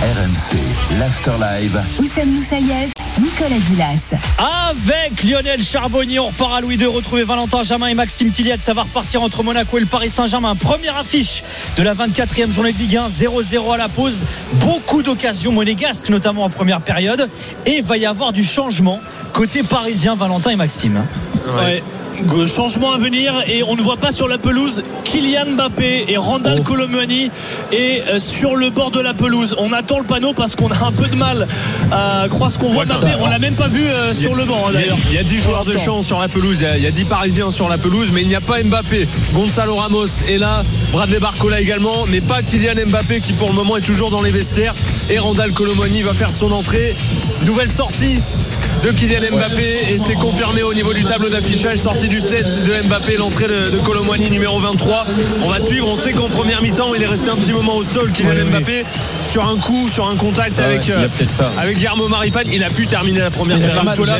RMC, l'Afterlive. Oussem Moussaïef, Nicolas Gilas. Avec Lionel Charbonnier, on repart à Louis II, retrouver Valentin Jamin et Maxime Tilliette. Ça va repartir entre Monaco et le Paris Saint-Germain. Première affiche de la 24e journée de Ligue 1, 0-0 à la pause. Beaucoup d'occasions monégasques, notamment en première période. Et il va y avoir du changement côté parisien, Valentin et Maxime. Ouais. Changement à venir et on ne voit pas sur la pelouse Kylian Mbappé et Randall Oh. Colomwani et euh, sur le bord de la pelouse. On attend le panneau parce qu'on a un peu de mal à croire ce qu'on voit Mbappé. On l'a même pas vu euh, sur le banc hein, Il y a- d'ailleurs. Il y a 10 Pour joueurs de champ sur la pelouse, il y a- il y, a 10 Parisiens sur la pelouse, mais il n'y a pas Mbappé. Gonzalo Ramos est là, Bradley Barcola également, mais pas Kylian Mbappé qui pour le moment est toujours dans les vestiaires. Et Randall Colomoni va faire son entrée. Nouvelle sortie de Kylian Mbappé et c'est confirmé au niveau du tableau d'affichage. Sortie du set de Mbappé, l'entrée de, de Colomani numéro 23. On va suivre, on sait qu'en première mi-temps il est resté un petit moment au sol Kylian Mbappé sur un coup, sur un contact avec, il y a euh, ça. avec Guillermo Maripane. Il a pu terminer la première même.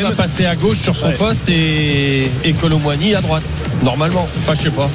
va passer à gauche sur son Ouais. poste et, et à droite. Normalement. Enfin, je sais pas.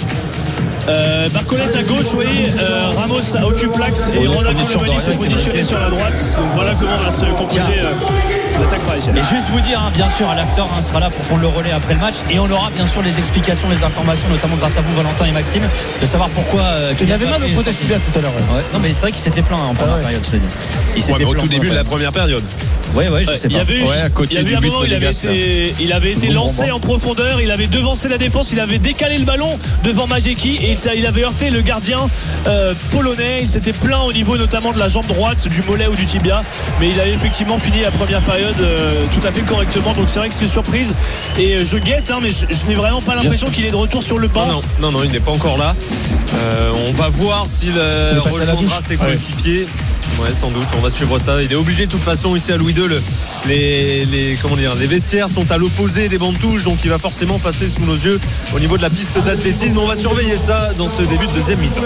Euh, Barcolette à gauche, oui. Euh, Ramos occupe l'axe et On position Colomwani s'est positionné sur la droite. Donc voilà comment va se composer euh, l'attaque parisienne. Et juste vous dire, hein, bien sûr, à l'after hein, sera là pour prendre le relais après le match. Et on aura bien sûr les explications, les informations, notamment grâce à vous, Valentin et Maxime, de savoir pourquoi. Euh, Il avait mal au est protège sorti. tout à l'heure. ouais. Ouais. Non, mais c'est vrai qu'il s'était plaint hein, en première période, cela dit. Il Ouais, s'était mais au tout début de la première première période. période. Ouais, ouais, je sais Il y pas. avait eu, Ouais, à côté il y avait du un but moment, il avait monégasque, été, il avait été lancé en profondeur, il avait devancé la défense, il avait décalé le ballon devant Majeki et il avait heurté le gardien euh, polonais. Il s'était plaint au niveau notamment de la jambe droite, du mollet ou du tibia, mais il avait effectivement fini la première période euh, tout à fait correctement. Donc c'est vrai que c'était une surprise et euh, je guette, hein, mais je, je n'ai vraiment pas l'impression qu'il est de retour sur le banc. Non, non, non, non, il n'est pas encore là. Euh, on va voir s'il euh, rejoindra ses coéquipiers. Ouais, sans doute. On va suivre ça. Il est obligé de toute façon ici à Louis II. le- les, les, comment dire, les vestiaires sont à l'opposé des bancs de touche, donc il va forcément passer sous nos yeux au niveau de la piste d'athlétisme. On va surveiller ça dans ce début de deuxième mi-temps.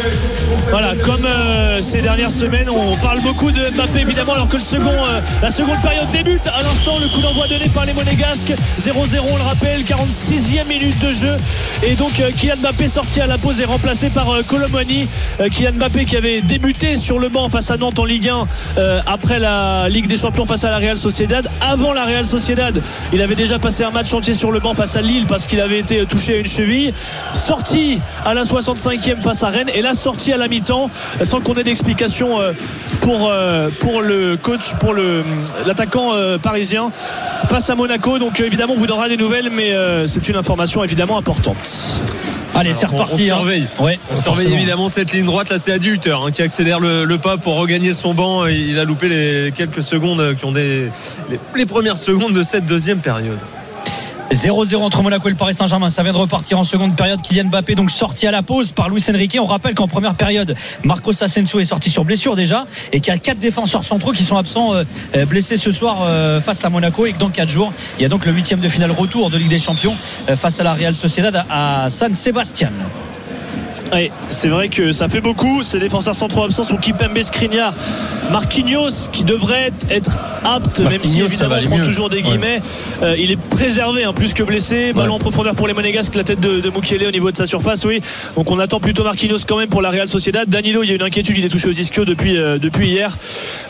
Voilà, comme euh, ces dernières semaines, on parle beaucoup de Mbappé évidemment, alors que le second, euh, la seconde période débute. À l'instant, le coup d'envoi donné par les Monégasques. 0-0, on le rappelle, 46e minute de jeu. Et donc, euh, Kylian Mbappé sorti à la pause est remplacé par Colomwani. Euh, Kylian Mbappé qui avait débuté sur le banc face à Nantes en Ligue 1 euh, après la Ligue des Champions face à la Real Sociedad. Avant la Real Sociedad, il avait déjà passé un match entier sur le banc face à Lille parce qu'il avait été touché à une cheville. Sorti à la 65e face à Rennes et là sorti à la mi-temps sans qu'on ait d'explication euh, pour, euh, pour le coach, pour l'attaquant parisien face à Monaco. Donc évidemment, on vous donnera des nouvelles, mais c'est une information évidemment importante. Allez, c'est on- reparti. on hein. surveille. Ouais, On surveille forcément. évidemment cette ligne droite. Là, c'est Adi Hutter hein, qui accélère le, le pas pour regagner son banc. Il a loupé les quelques secondes qui ont des les, les premières secondes de cette deuxième période. 0-0 entre Monaco et le Paris Saint-Germain. Ça vient de repartir en seconde période. Kylian Mbappé donc sorti à la pause par Luis Enrique. On rappelle qu'en première période, Marcos Asensio est sorti sur blessure déjà et qu'il y a quatre défenseurs centraux qui sont absents euh, euh, blessés ce soir euh, face à Monaco et que dans quatre jours, il y a donc le huitième de finale retour de Ligue des Champions face à la Real Sociedad à San Sebastian. Ouais, c'est vrai que ça fait beaucoup. Ces défenseurs centraux absents sont Kipembe Skriniar, Marquinhos qui devrait être apte, même si évidemment on prend mieux. toujours des guillemets. Euh, il est préservé, hein, plus que blessé. Ballon en profondeur pour les Monégasques, la tête de, de Mukiele au niveau de sa surface, oui. Donc on attend plutôt Marquinhos quand même pour la Real Sociedad. Danilo, il y a une inquiétude, il est touché aux ischio depuis, euh, depuis hier.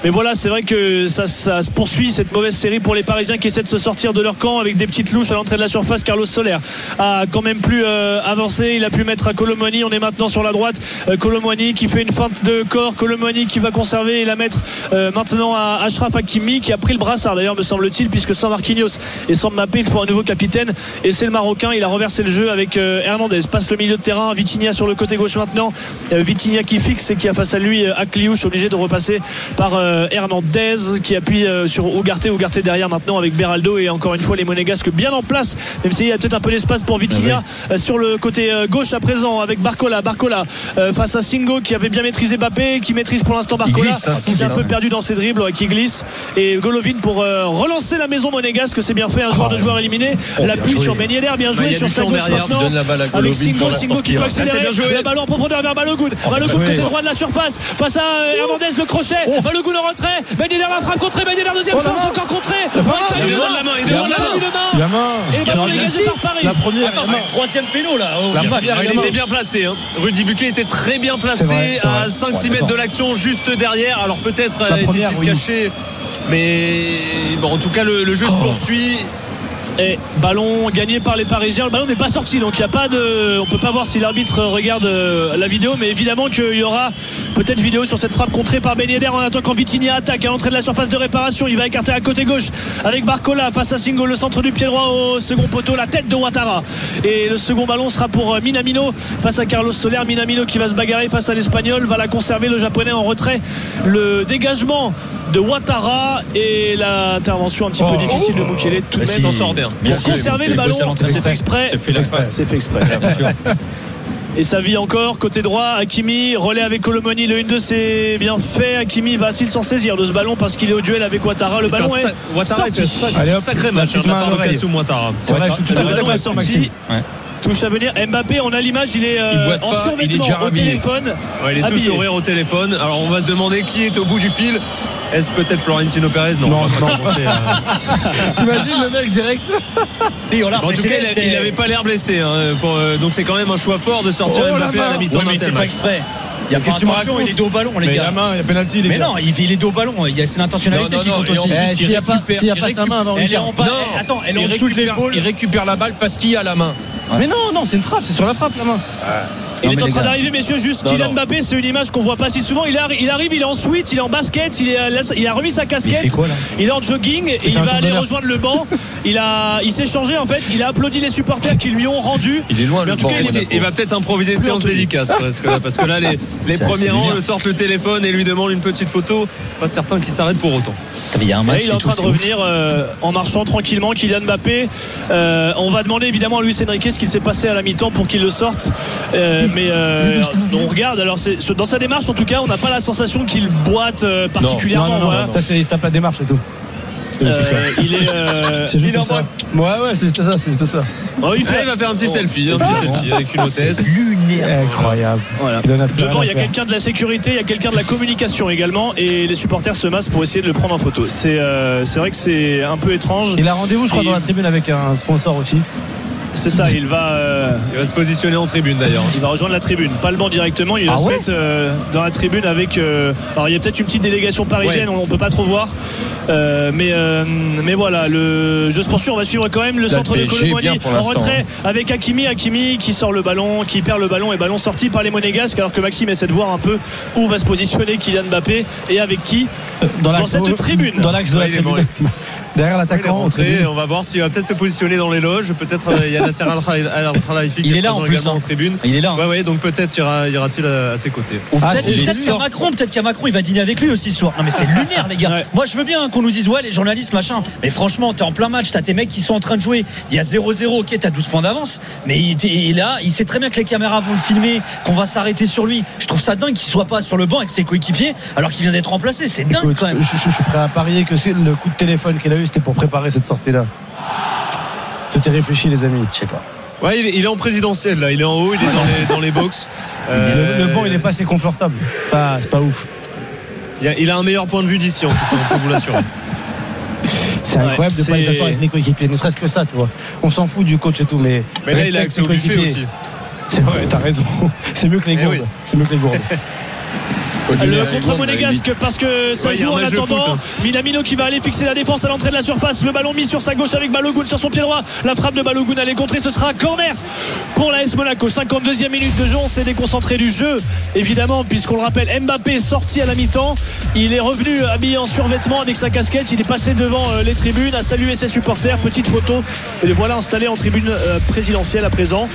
Mais voilà, c'est vrai que ça, ça se poursuit cette mauvaise série pour les Parisiens qui essaient de se sortir de leur camp avec des petites louches à l'entrée de la surface. Carlos Soler a quand même plus euh, avancé. Il a pu mettre à Colomoni. On est maintenant sur la droite. Euh, Colomoni qui fait une feinte de corps. Colomoni qui va conserver et la mettre euh, maintenant à Ashraf Hakimi qui a pris le brassard d'ailleurs, me semble-t-il, puisque sans Marquinhos et sans Mbappé, il faut un nouveau capitaine. Et c'est le Marocain. Il a renversé le jeu avec euh, Hernandez. Passe le milieu de terrain. Vitinha sur le côté gauche maintenant. Vitinha qui fixe et qui a face à lui Akliouche obligé de repasser par Hernandez qui appuie sur Ougarté. Ougarté derrière maintenant avec Beraldo et encore une fois les Monégasques bien en place. Même s'il y a peut-être un peu d'espace pour Vitinha euh, sur le côté gauche à présent avec Barcola. Barcola. Barcola euh, face à Singo qui avait bien maîtrisé Mbappé, qui maîtrise pour l'instant Barcola, glisse, hein, qui s'est un peu perdu dans ses dribbles, ouais, qui glisse. Et Golovin pour euh, relancer la maison monégasque, c'est bien fait, un joueur de joueur éliminé. L'appui joué. sur Ben Yedder, bien joué sur sa gauche derrière, maintenant. donnes la balle à Avec Singo, Singo qui peut. Ah, accélérer. Le ballon en profondeur vers Balogun. Balogun joué. côté droit de la surface face à euh, Hernandez, le crochet. Balogun en retrait. Ben Yedder la frappe contrée. Ben Yedder deuxième chance encore contrée. Il demande la main, il demande la main. Il La main. Et le ballon dégagé par Paris. La première. Troisième péno là. La première, Ah, il était bien placé. Rudy Buquet était très bien placé vrai, à vrai. 5-6 Ouais, mètres de l'action, juste derrière. Alors peut-être était-il oui. caché. Mais bon, en tout cas, le, le jeu se poursuit. Et ballon gagné par les Parisiens. Le ballon n'est pas sorti, donc il a pas de. On peut pas voir si l'arbitre regarde euh, la vidéo, mais évidemment qu'il y aura peut-être vidéo sur cette frappe contrée par Ben Yedder en attendant Vitinha attaque à l'entrée de la surface de réparation. Il va écarter à côté gauche avec Barcola face à Singo, le centre du pied droit au second poteau, la tête de Ouattara. Et le second ballon sera pour euh, Minamino face à Carlos Soler. Minamino qui va se bagarrer face à l'Espagnol, va la conserver le Japonais en retrait. Le dégagement de Ouattara et l'intervention un petit peu Oh. difficile de Mukele tout de Mais même s'en sort pour conserver le ballon. C'est fait exprès. C'est fait exprès. Et ça vit encore côté droit. Hakimi relais avec Colomoni. Le 1-2 c'est bien fait. Hakimi va-t-il s'en saisir de ce ballon parce qu'il est au duel avec Ouattara. Le ballon est sa- Ouattara sorti. était un Allez, hop, sacré la match petite de la main à part de l'oreille. Kassoum Ouattara. C'est vrai, je suis tout à fait d'accord avec Maxime. Touche à venir. Mbappé, on a l'image. Il est euh, Il en pas, il est au téléphone. Ouais, il est tout sourire au téléphone. Alors on va se demander qui est au bout du fil. Est-ce peut-être Florentino Pérez Non, Non, non. commencer à- T'imagines le mec direct Si, on l'a En tout cas, il, il avait pas l'air blessé. hein, pour, euh, donc c'est quand même un choix fort de sortir Oh, la Mbappé à la mi-temps Ouais, pas exprès. Il y a pas racontes il est dos au ballon, les Mais gars. la main, il y a pénalty, les Mais gars. non, il, il est dos au ballon. Il y a c'est l'intentionnalité qui compte aussi. Eh, il s'il y a pas- sa main avant Elle est en bas. Non. Attends, elle est il en dessous de récupère, l'épaule. il récupère la balle parce qu'il a la main. Mais non, non, c'est une frappe, c'est sur la frappe la main. Il est en train d'arriver, messieurs, juste Non, Kylian non. Mbappé, c'est une image qu'on voit pas si souvent. Il, arri- il arrive, il est en suite, il est en basket, il, est, il a remis sa casquette, quoi il est en jogging et Il va aller rejoindre le banc. Il, a, il s'est changé en fait, il a applaudi les supporters qui lui ont rendu. Il est loin Mais le tout cas, il est- Monaco. Il va peut-être improviser une séance dédicace parce que, parce que là les, premiers rangs le sortent le téléphone et lui demandent une petite photo. Pas certain qu'il s'arrête pour autant. Mais Il y a un Et match. il est en train de revenir euh, en marchant tranquillement, Kylian Mbappé. Euh, on va demander évidemment à Luis Enrique ce qu'il s'est passé à la mi-temps pour qu'il le sorte. Euh, mais euh, on regarde, alors c'est- dans sa démarche en tout cas, on n'a pas la sensation qu'il boite euh, particulièrement. Non, non, non, voilà. non, ça c'est il se tape la démarche et tout. C'est Euh, juste ça. il est. euh, C'est juste il est en ça. Ouais, ouais, c'est juste ça, c'est juste ça. Oh, il Ah, va faire un petit selfie, un petit selfie avec une hôtesse. Incroyable. Voilà. Il Devant, il y a quelqu'un de la sécurité, il y a quelqu'un de la communication également, et les supporters se massent pour essayer de le prendre en photo. C'est euh, vrai que c'est un peu étrange. Il a rendez-vous, je crois, Et- dans la tribune avec un sponsor aussi. C'est ça, il va. euh, Il va se positionner en tribune d'ailleurs. Il va rejoindre la tribune, pas le banc directement. Il va Ah se ouais mettre euh, dans la tribune avec. euh, alors il y a peut-être une petite délégation parisienne, on, on peut pas trop voir, Euh, mais euh, mais voilà, le jeu se poursuit. On va suivre quand même le La centre de pour en retrait avec Hakimi, Hakimi qui sort le ballon, qui perd le ballon et ballon sorti par les Monégasques. Alors que Maxime essaie de voir un peu où va se positionner Kylian Mbappé et avec qui. Dans, Dans cette tribune. Dans l'axe de la tribune. Derrière l'attaquant, on va voir s'il va peut-être se positionner dans les loges. Peut-être euh, il y a Nasser Al-Khelaifi qui est là, présent en plus, également hein. en tribune. Il est là. Ouais, ouais, donc peut-être ira- ira-t-il à, à ses côtés. Ah, Peut-être qu'il y a. Macron, peut-être qu'il y a Macron, il va dîner avec lui aussi ce soir. Non mais c'est lunaire les gars. Ouais. Moi je veux bien qu'on nous dise ouais les journalistes machin. Mais franchement t'es en plein match, t'as tes mecs qui sont en train de jouer. Il y a 0-0, ok t'as 12 points d'avance. Mais il, il est là, il sait très bien que les caméras vont le filmer, qu'on va s'arrêter sur lui. Je trouve ça dingue qu'il soit pas sur le banc avec ses coéquipiers alors qu'il vient d'être remplacé. C'est dingue Écoute, quand même. je, je- je suis prêt à parier que c'est le coup de téléphone qu'il a eu, c'était pour préparer cette sortie-là. Tout est réfléchi, les amis. Je sais pas. Ouais, il est, en présidentiel là, il est en haut, il est dans les, dans les box. Le, Euh, le banc, il est pas assez confortable. Pas- C'est pas ouf. il, a, il a un meilleur point de vue d'ici en tout cas, on peut vous l'assurer. C'est Ouais, incroyable de c'est- pas les asseoir avec les coéquipiers, ne serait-ce que ça, tu vois. On s'en fout du coach et tout, mais. Mais là, il a accès au buffet aussi. C'est vrai, t'as raison. C'est mieux que les Eh gourdes. oui. C'est mieux que les gourdes. Le contre monégasque parce que ça Ouais, joue en attendant. foot, hein. Minamino qui va aller fixer la défense à l'entrée de la surface. Le ballon mis sur sa gauche avec Balogun sur son pied droit. La frappe de Balogun elle est contrée. Ce sera corner pour la S Monaco. 52e minute de jeu. On s'est déconcentré du jeu évidemment puisqu'on le rappelle Mbappé est sorti à la mi-temps. Il est revenu habillé en survêtement avec sa casquette. Il est passé devant euh, les tribunes, a salué ses supporters. Petite photo. Et le voilà installé en tribune euh, présidentielle à présent.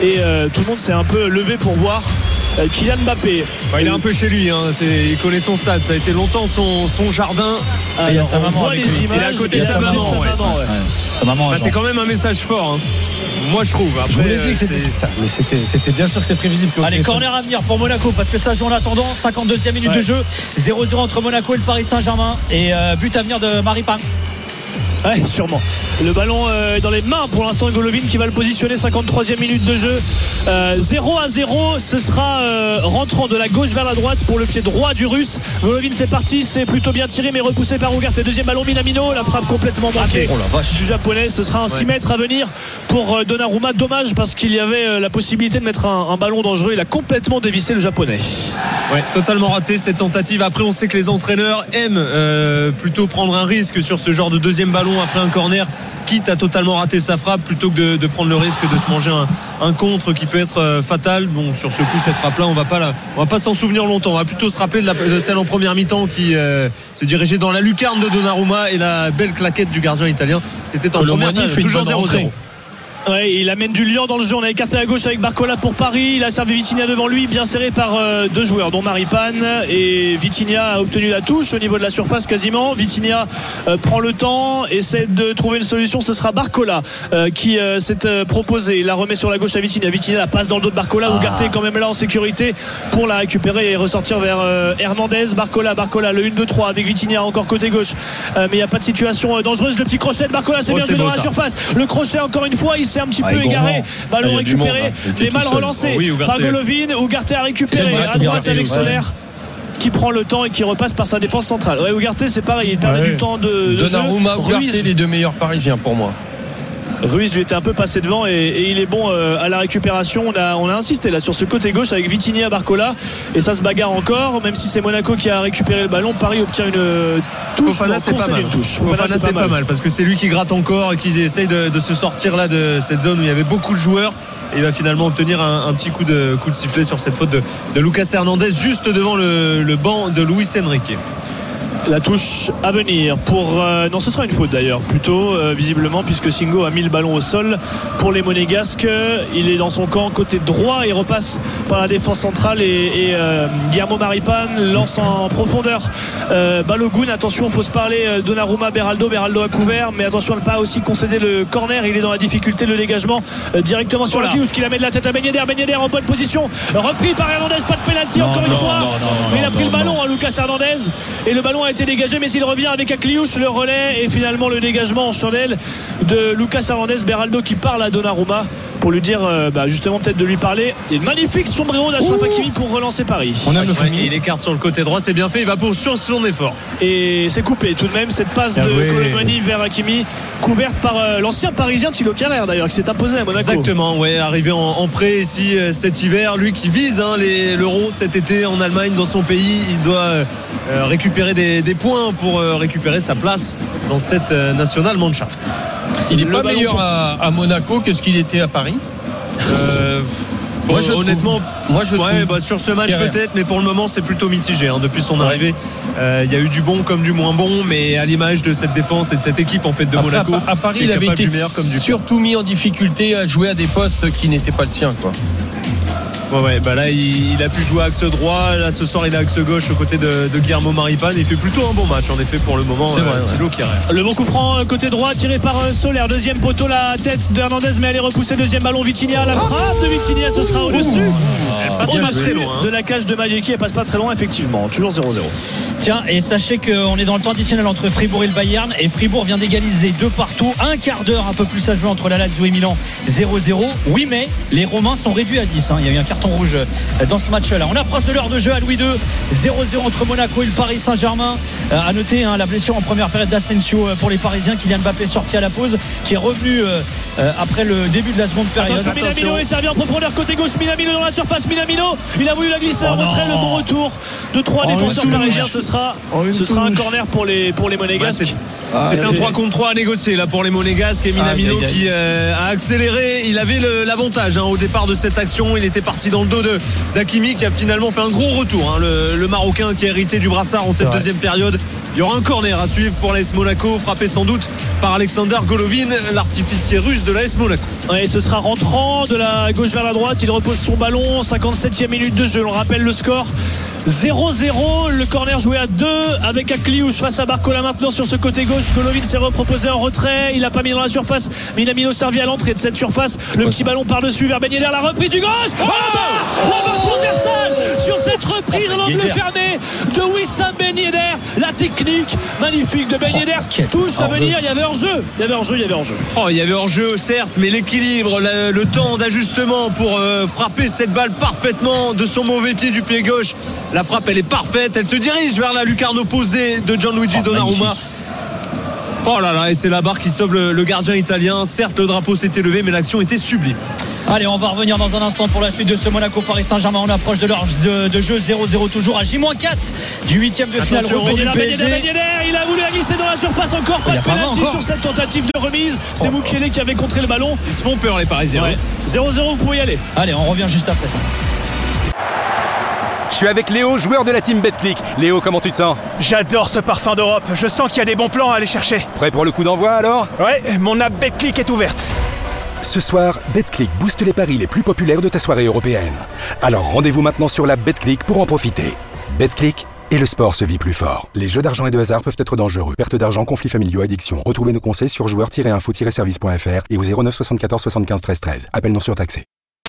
Et euh, tout le monde s'est un peu levé pour voir Kylian Mbappé. Bah, il est un peu chez lui lui. hein. Il connaît son stade. Ça a été longtemps son, son jardin. Ah, il y a sa maman voit avec les lui. images. Il est à côté de sa maman, ouais. ouais. Bah, c'est quand même un message fort. hein. Moi, je trouve. Après, Je vous l'ai euh, dit que c'était. bien sûr que c'était prévisible. Allez, corner à venir pour Monaco parce que ça joue en attendant. 52e minute de jeu. 0-0 entre Monaco et le Paris Saint-Germain. Et euh, but à venir de Maripin. Ouais, sûrement. Le ballon euh, est dans les mains pour l'instant de Golovin qui va le positionner. 53e minute de jeu. Euh, 0 à 0. Ce sera euh, rentrant de la gauche vers la droite pour le pied droit du russe. Golovin, c'est parti. C'est plutôt bien tiré, mais repoussé par Ugarte. Deuxième ballon, Minamino. La frappe complètement manquée Oh du japonais. Ce sera un 6 mètres à venir pour euh, Donnarumma. Dommage parce qu'il y avait euh, la possibilité de mettre un, un ballon dangereux. Il a complètement dévissé le japonais. Ouais, totalement raté cette tentative. Après, on sait que les entraîneurs aiment euh, plutôt prendre un risque sur ce genre de deuxième ballon après un corner, quitte à totalement rater sa frappe, plutôt que de, de prendre le risque de se manger un, un contre qui peut être euh, fatal. Bon, sur ce coup, cette frappe-là, on va pas la- on va pas s'en souvenir longtemps. On va plutôt se rappeler de, la- de celle en première mi-temps qui euh, se dirigeait dans la lucarne de Donnarumma et la belle claquette du gardien italien. C'était en première une toujours bonne 0-0. Ouais, il amène du lion dans le jeu. On a écarté à gauche avec Barcola pour Paris. Il a servi Vitinha devant lui, bien serré par euh, deux joueurs, dont Maripane. Et Vitinha a obtenu la touche au niveau de la surface quasiment. Vitinha euh, prend le temps, essaie de trouver une solution. Ce sera Barcola euh, qui s'est proposé. Il la remet sur la gauche à Vitinha. Vitinha la passe dans le dos de Barcola. Ah. Ugarte est quand même là en sécurité pour la récupérer et ressortir vers Hernandez. Barcola, Barcola, le 1-2-3 avec Vitinha encore côté gauche. Mais il n'y a pas de situation dangereuse. Le petit crochet de Barcola, c'est Oh, bien joué dans la surface. Le crochet, encore une fois, il s'est un petit Ah, peu égaré. Ballon Ah, récupéré, là. Il était mais tout mal seul. relancé Oh oui, Ugarte. par Golovin. Ugarte a récupéré à droite avec. Solaire qui prend le temps et qui repasse par sa défense centrale. Ouais, Ugarte, c'est pareil, il perd Ouais. du temps de, de. Donnarumma, Ruiz, les deux meilleurs parisiens pour moi. Ruiz lui était un peu passé devant et, et il est bon euh, à la récupération. On a, on a insisté là sur ce côté gauche avec Vitinha Barcola et ça se bagarre encore. Même si c'est Monaco qui a récupéré le ballon, Paris obtient une euh, touche. Fofana c'est pas mal. touche. Fofana, Fofana, c'est pas mal parce que c'est lui qui gratte encore et qui essaye de, de se sortir là de cette zone où il y avait beaucoup de joueurs et il va finalement obtenir un, un petit coup de, coup de sifflet sur cette faute de, de Lucas Hernandez juste devant le, le banc de Luis Enrique. La touche à venir pour. euh, non, ce sera une faute d'ailleurs, plutôt, euh, visiblement, puisque Singo a mis le ballon au sol pour les Monégasques. Il est dans son camp côté droit, il repasse par la défense centrale et, et, euh, Guillermo Maripan lance en profondeur Balogun. Attention, faut se parler. Donnarumma, Beraldo. Beraldo a couvert, mais attention à ne pas aussi concéder le corner. Il est dans la difficulté, le dégagement directement sur Voilà. la touche qui la met de la tête à Ben Yedder. Ben Yedder en bonne position, repris par Hernandez, pas de pénalty Non, encore une fois. non, mais il a pris le ballon à Lucas Hernandez et le ballon a été dégagé mais s'il revient avec Akliouche le relais et finalement le dégagement en chandelle de Lucas Hernandez Beraldo qui parle à Donnarumma pour lui dire euh, bah, justement peut-être de lui parler. Et magnifique sombrero d'Achraf Hakimi pour relancer Paris. On aime le Ouais, il écarte sur le côté droit, c'est bien fait, il va poursuivre son effort. et c'est coupé tout de même cette passe de joué. Colomani vers Hakimi couverte par euh, l'ancien parisien Thilo Carrère d'ailleurs qui s'est imposé à Monaco. Exactement, ouais, arrivé en, en prêt ici euh, cet hiver, lui qui vise hein, les- l'euro cet été en Allemagne, dans son pays, il doit récupérer des, des points pour euh, récupérer sa place dans cette euh, nationale Mannschaft. Il n'est pas meilleur pour- à, à Monaco que ce qu'il était à Paris. Euh, Moi, je honnêtement, Moi, je ouais, trouve. bah, sur ce match peut-être, mais pour le moment c'est plutôt mitigé. hein. Depuis son arrivée, euh, il y a eu du bon comme du moins bon, mais à l'image de cette défense et de cette équipe en fait de Après, Monaco, à, Pa- à Paris, il avait été du meilleur comme du surtout mis en difficulté à jouer à des postes qui n'étaient pas le sien. Quoi. Ouais, ouais, bah là il, il a pu jouer axe droit, là ce soir il est axe gauche aux côtés de, de Guillermo Maripan. Il fait plutôt un bon match en effet pour le moment. C'est vrai, ouais. Thilo Kehrer. Le bon coup franc euh, côté droit tiré par euh, Solaire. Deuxième poteau, la tête de Hernandez, mais elle est repoussée. Deuxième ballon, Vitinha. La frappe de Vitinha, ce sera au-dessus. Passe Au pas dessus très loin. hein. de la cage de Majeki, elle passe pas très loin, effectivement. Toujours 0-0. Tiens, et sachez qu'on est dans le temps additionnel entre Fribourg et le Bayern. Et Fribourg vient d'égaliser deux partout. Un quart d'heure, un peu plus à jouer entre la Lazio et Milan. 0-0. Oui, mais les Romains sont réduits à 10. hein. Il y a eu un carton rouge euh, dans ce match-là. On approche de l'heure de jeu à Louis II. 0-0 entre Monaco et le Paris Saint-Germain. Euh, à noter hein, la blessure en première période d'Asensio euh, pour les Parisiens. Kylian Mbappé sorti à la pause, qui est revenu euh, euh, après le début de la seconde période. Attention, Minamino est servi en profondeur côté gauche. Minamino dans la surface. Minamino, il a voulu la glisser en Oh retrait. Le bon retour de trois Oh, défenseurs parisiens. Ce sera, Oh, ce sera un corner pour les, pour les Ouais, Monégasques. c'est- Ah, c'est un et- 3 contre 3 à négocier là pour les Monégasques et Minamino qui euh, a accéléré. Il avait l'avantage hein, au départ de cette action. Il était parti dans le dos de d'Akimi qui a finalement fait un gros retour. hein, le, le Marocain qui a hérité du brassard en cette deuxième période. Il y aura un corner à suivre pour l'AS Monaco, frappé sans doute par Alexander Golovin, l'artificier russe de l'AS Monaco. Ouais, ce sera rentrant de la gauche vers la droite. Il repose son ballon. 57e minute de jeu. On rappelle le score. 0-0. Le corner joué à 2 avec Akliouche face à Barcola maintenant sur ce côté gauche. Golovin s'est reproposé en retrait. Il a pas mis dans la surface. Minamino servi à l'entrée de cette surface. Le petit ballon par-dessus vers Ben Yedder. La reprise du gauche. Oh, la barre La barre transversale sur cette reprise en angle fermé de Wissam Ben Yedder. La technique magnifique de Ben Yedder. Touche à venir. Il y avait hors-jeu. Il y avait hors-jeu. Il y avait hors-jeu. Oh, il y avait hors-jeu, certes, mais l'équilibre, le, le temps d'ajustement pour euh, frapper cette balle parfaitement de son mauvais pied du pied gauche. La frappe, elle est parfaite. Elle se dirige vers la lucarne opposée de Gianluigi Donnarumma. Oh là là, et c'est la barre qui sauve le, le gardien italien. Certes, le drapeau s'était levé, mais l'action était sublime. Allez, on va revenir dans un instant pour la suite de ce Monaco Paris Saint-Germain. On approche de l'heure de, de jeu 0-0 toujours à J-4 du huitième de finale retour du PSG. Il a voulu la glisser dans la surface encore pas de encore. sur cette tentative de remise c'est Mukele qui avait contré le ballon Ils se font peur, les Parisiens. Ouais. 0-0 vous pouvez y aller Allez, on revient juste après ça. Je suis avec Léo, joueur de la team BetClick. Léo, comment tu te sens? J'adore ce parfum d'Europe. Je sens qu'il y a des bons plans à aller chercher. Prêt pour le coup d'envoi alors? Ouais, mon app BetClick est ouverte. Ce soir, BetClick booste les paris les plus populaires de ta soirée européenne. Alors rendez-vous maintenant sur la BetClick pour en profiter. BetClick et le sport se vit plus fort. Les jeux d'argent et de hasard peuvent être dangereux. Perte d'argent, conflits familiaux, addiction. Retrouvez nos conseils sur joueurs-info-service.fr et au 09 74 75 13 13. Appel non surtaxé.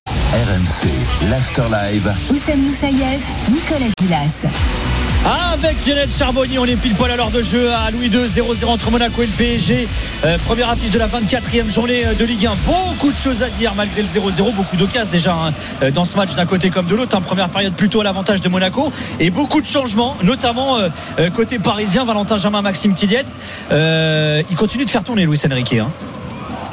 RMC, l'After Live. Oussem Moussaïef, Nicolas Gilas. Avec Lionel Charbonnier, on est pile poil à l'heure de jeu à Louis II, 0-0 entre Monaco et le PSG. Euh, première affiche de la 24e journée euh, de Ligue 1. Beaucoup de choses à dire malgré le 0-0. Beaucoup d'occasions déjà hein, euh, dans ce match d'un côté comme de l'autre. En première période plutôt à l'avantage de Monaco. Et beaucoup de changements, notamment euh, côté parisien. Valentin Germain, Maxime Tilliette. Euh, il continue de faire tourner Luis Enrique. Hein.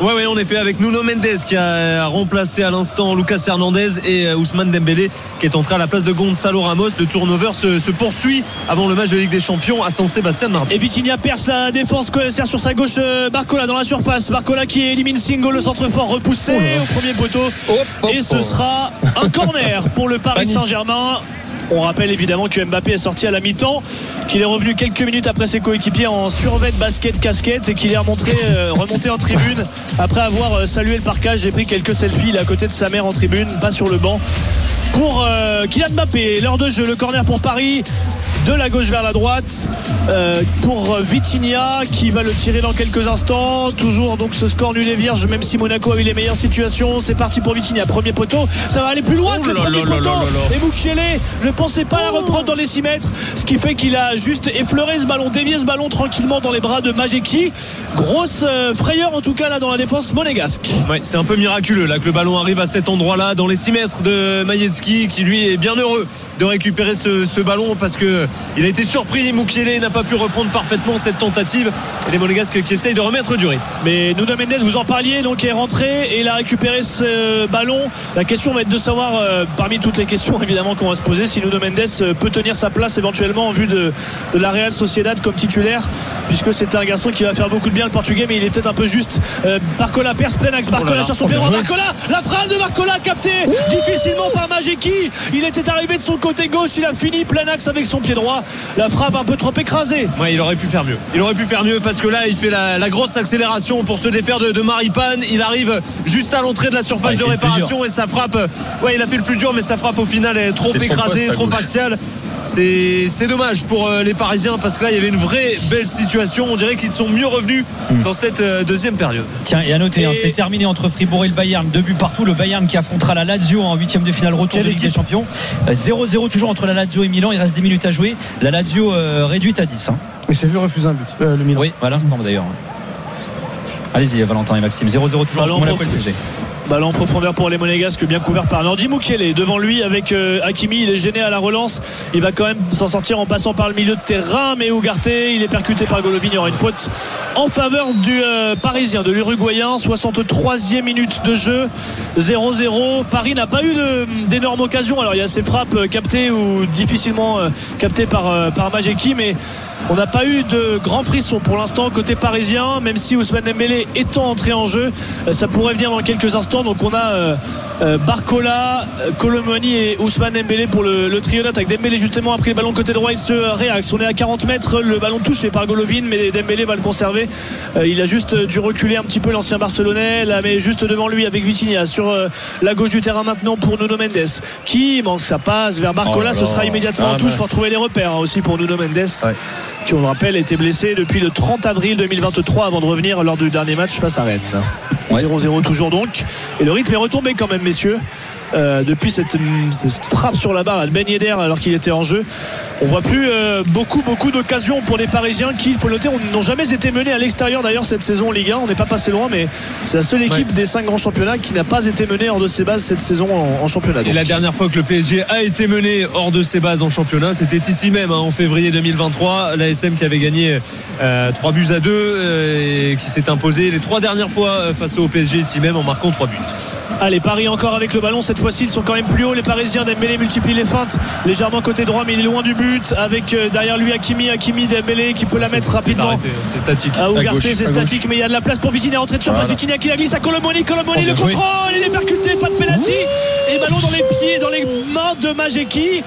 Ouais, ouais, en effet, avec Nuno Mendes qui a remplacé à l'instant Lucas Hernandez et euh, Ousmane Dembélé qui est entré à la place de Gonzalo Ramos. Le turnover se, se poursuit avant le match de Ligue des Champions à San Sébastien mardi. et Vitinha perce la défense sert sur sa gauche euh, Barcola dans la surface. Barcola qui élimine Singo le centre fort repoussé au premier poteau. Et ce sera un corner pour le Paris Saint-Germain on rappelle évidemment que Mbappé est sorti à la mi-temps, qu'il est revenu quelques minutes après ses coéquipiers en survêt basket casquette et qu'il est remonté, euh, remonté en tribune après avoir euh, salué le parcage. J'ai pris quelques selfies à côté de sa mère en tribune, pas sur le banc. Pour euh, Kylian Mbappé, l'heure de jeu, le corner pour Paris, de la gauche vers la droite, euh, pour Vitinha qui va le tirer dans quelques instants. Toujours donc ce score nul et vierge, même si Monaco a eu les meilleures situations. C'est parti pour Vitinha, premier poteau. Ça va aller plus loin que le Oh premier poteau. Et Mukele ne pensait pas la reprendre dans les 6 mètres, ce qui fait qu'il a juste effleuré ce ballon, dévié ce ballon tranquillement dans les bras de Majeki. Grosse euh, frayeur en tout cas là dans la défense monégasque. Ouais, c'est un peu miraculeux là que le ballon arrive à cet endroit-là, dans les 6 mètres de Majetski, qui lui est bien heureux de récupérer ce, ce ballon parce que il a été surpris. Moukielé n'a pas pu reprendre parfaitement cette tentative. Et les Monégasques qui essayent de remettre du rythme. Mais Nuno Mendes, vous en parliez, donc est rentré et il a récupéré ce ballon. La question va être de savoir, euh, parmi toutes les questions évidemment qu'on va se poser, si Nuno Mendes euh, peut tenir sa place éventuellement en vue de, de la Real Sociedad comme titulaire, puisque c'est un garçon qui va faire beaucoup de bien le portugais, mais il est peut-être un peu juste. Euh, Barcola perce plein axe, Barcola là, sur son oh, pied droit. Barcola, la frappe de Barcola captée difficilement par Majeki. Il était arrivé de son côté gauche, il a fini plein axe avec son pied droit. La frappe un peu trop écrasée. Ouais, il aurait pu faire mieux. Il aurait pu faire mieux parce que là, il fait la, la grosse accélération pour se défaire de, de Maripane. Il arrive juste à l'entrée de la surface Ouais, de réparation et sa frappe. Ouais, il a fait le plus dur, mais sa frappe au final est trop écrasée, trop gauche. C'est c'est dommage pour euh, les Parisiens parce que là, il y avait une vraie belle situation. On dirait qu'ils sont mieux revenus dans cette euh, deuxième période. Tiens, et à noter, hein, c'est terminé entre Fribourg et le Bayern. Deux buts partout. Le Bayern qui affrontera la Lazio en huitième de finale retour Quelle de Ligue des Champions. Euh, 0-0 toujours entre la Lazio et Milan. Il reste 10 minutes à jouer. La Lazio euh, réduite à 10. hein. Mais c'est vu refuser un but. Euh, le Milan. Oui, à l'instant d'ailleurs. Allez-y, Valentin et Maxime. 0-0 toujours Ballon le prof- ballon en profondeur pour les Monégasques, bien couvert par Nordi Mukiele. Devant lui, avec euh, Hakimi, il est gêné à la relance. Il va quand même s'en sortir en passant par le milieu de terrain. Mais Ugarte, il est percuté par Golovin. Il y aura une faute en faveur du euh, Parisien, de l'Uruguayen. 63e minute de jeu. 0-0. Paris n'a pas eu d'énormes occasions. Alors il y a ces frappes euh, captées ou difficilement euh, captées par, par Majeki. Mais on n'a pas eu de grands frissons pour l'instant côté parisien, même si Ousmane Dembélé étant entré en jeu. Euh, Ça pourrait venir dans quelques instants. Donc on a euh, euh, Barcola, Colomoni et Ousmane Dembélé pour le, le trio avec Dembélé justement après le ballon côté droit. Il se réaxe. On est à 40 mètres. Le ballon touché par Golovin mais Dembélé va le conserver. Il a juste dû reculer un petit peu l'ancien Barcelonais. Là mais juste devant lui avec Vitinha sur la gauche du terrain maintenant pour Nuno Mendes qui manque sa passe vers Barcola. Oh là ce sera immédiatement en Ah, touche pour trouver les repères hein, aussi pour Nuno Mendes. Ouais. Qui on le rappelle était blessé depuis le 30 avril 2023 avant de revenir lors du dernier match face à Rennes. 0-0 toujours donc. Et le rythme est retombé quand même messieurs Euh, depuis cette, cette frappe sur la barre à Ben Yedder alors qu'il était en jeu on voit plus euh, beaucoup beaucoup d'occasions pour les Parisiens qui il faut le noter n'ont jamais été menés à l'extérieur d'ailleurs cette saison en Ligue 1 on n'est pas passé loin mais c'est la seule équipe des cinq grands championnats qui n'a pas été menée hors de ses bases cette saison en, en championnat Et la dernière fois que le PSG a été mené hors de ses bases en championnat, c'était ici même hein, en février 2023. L'ASM qui avait gagné euh, 3 buts à 2 euh, et qui s'est imposé les trois dernières fois euh, face au PSG ici même en marquant 3 buts. Allez, Paris encore avec le ballon. Cette fois-ci, ils sont quand même plus hauts. Les Parisiens, Dembélé multiplie les feintes légèrement côté droit, mais il est loin du but. Avec euh, derrière lui Hakimi, Hakimi, Dembélé qui peut la mettre rapidement. C'est statique. À Ougarté, c'est statique, mais il y a de la place pour Vitinha entrer de surface. Vitinha qui la glisse à Colomoni. Colomoni, Oh, le contrôle, il est percuté, pas de penalty. Et ballon dans les pieds, dans les mains de Majeki.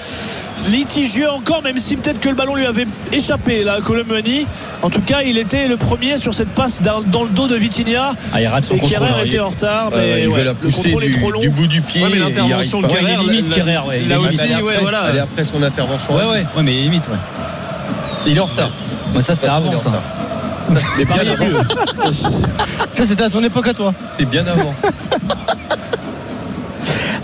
Litigieux encore, même si peut-être que le ballon lui avait échappé là à Colomoni. En tout cas, il était le premier sur cette passe dans, dans le dos de Vitinha. Ah, il rate son Et contrôle. Kerrer était en retard, mais Euh, il ouais, la le contrôle est du, trop long. du bout du pied. Ouais, mais l'intervention de pas. Ouais, il est Kerrer, limite, là- Kerrer, ouais, il là est aussi, est ouais, après- voilà. Elle est après son intervention. Ouais, ouais, ouais, mais limite, ouais. Il est en retard. Ouais, ça, c'était est avant, ça. Mais est mieux. Ça, c'était à ton époque à toi. C'était bien avant.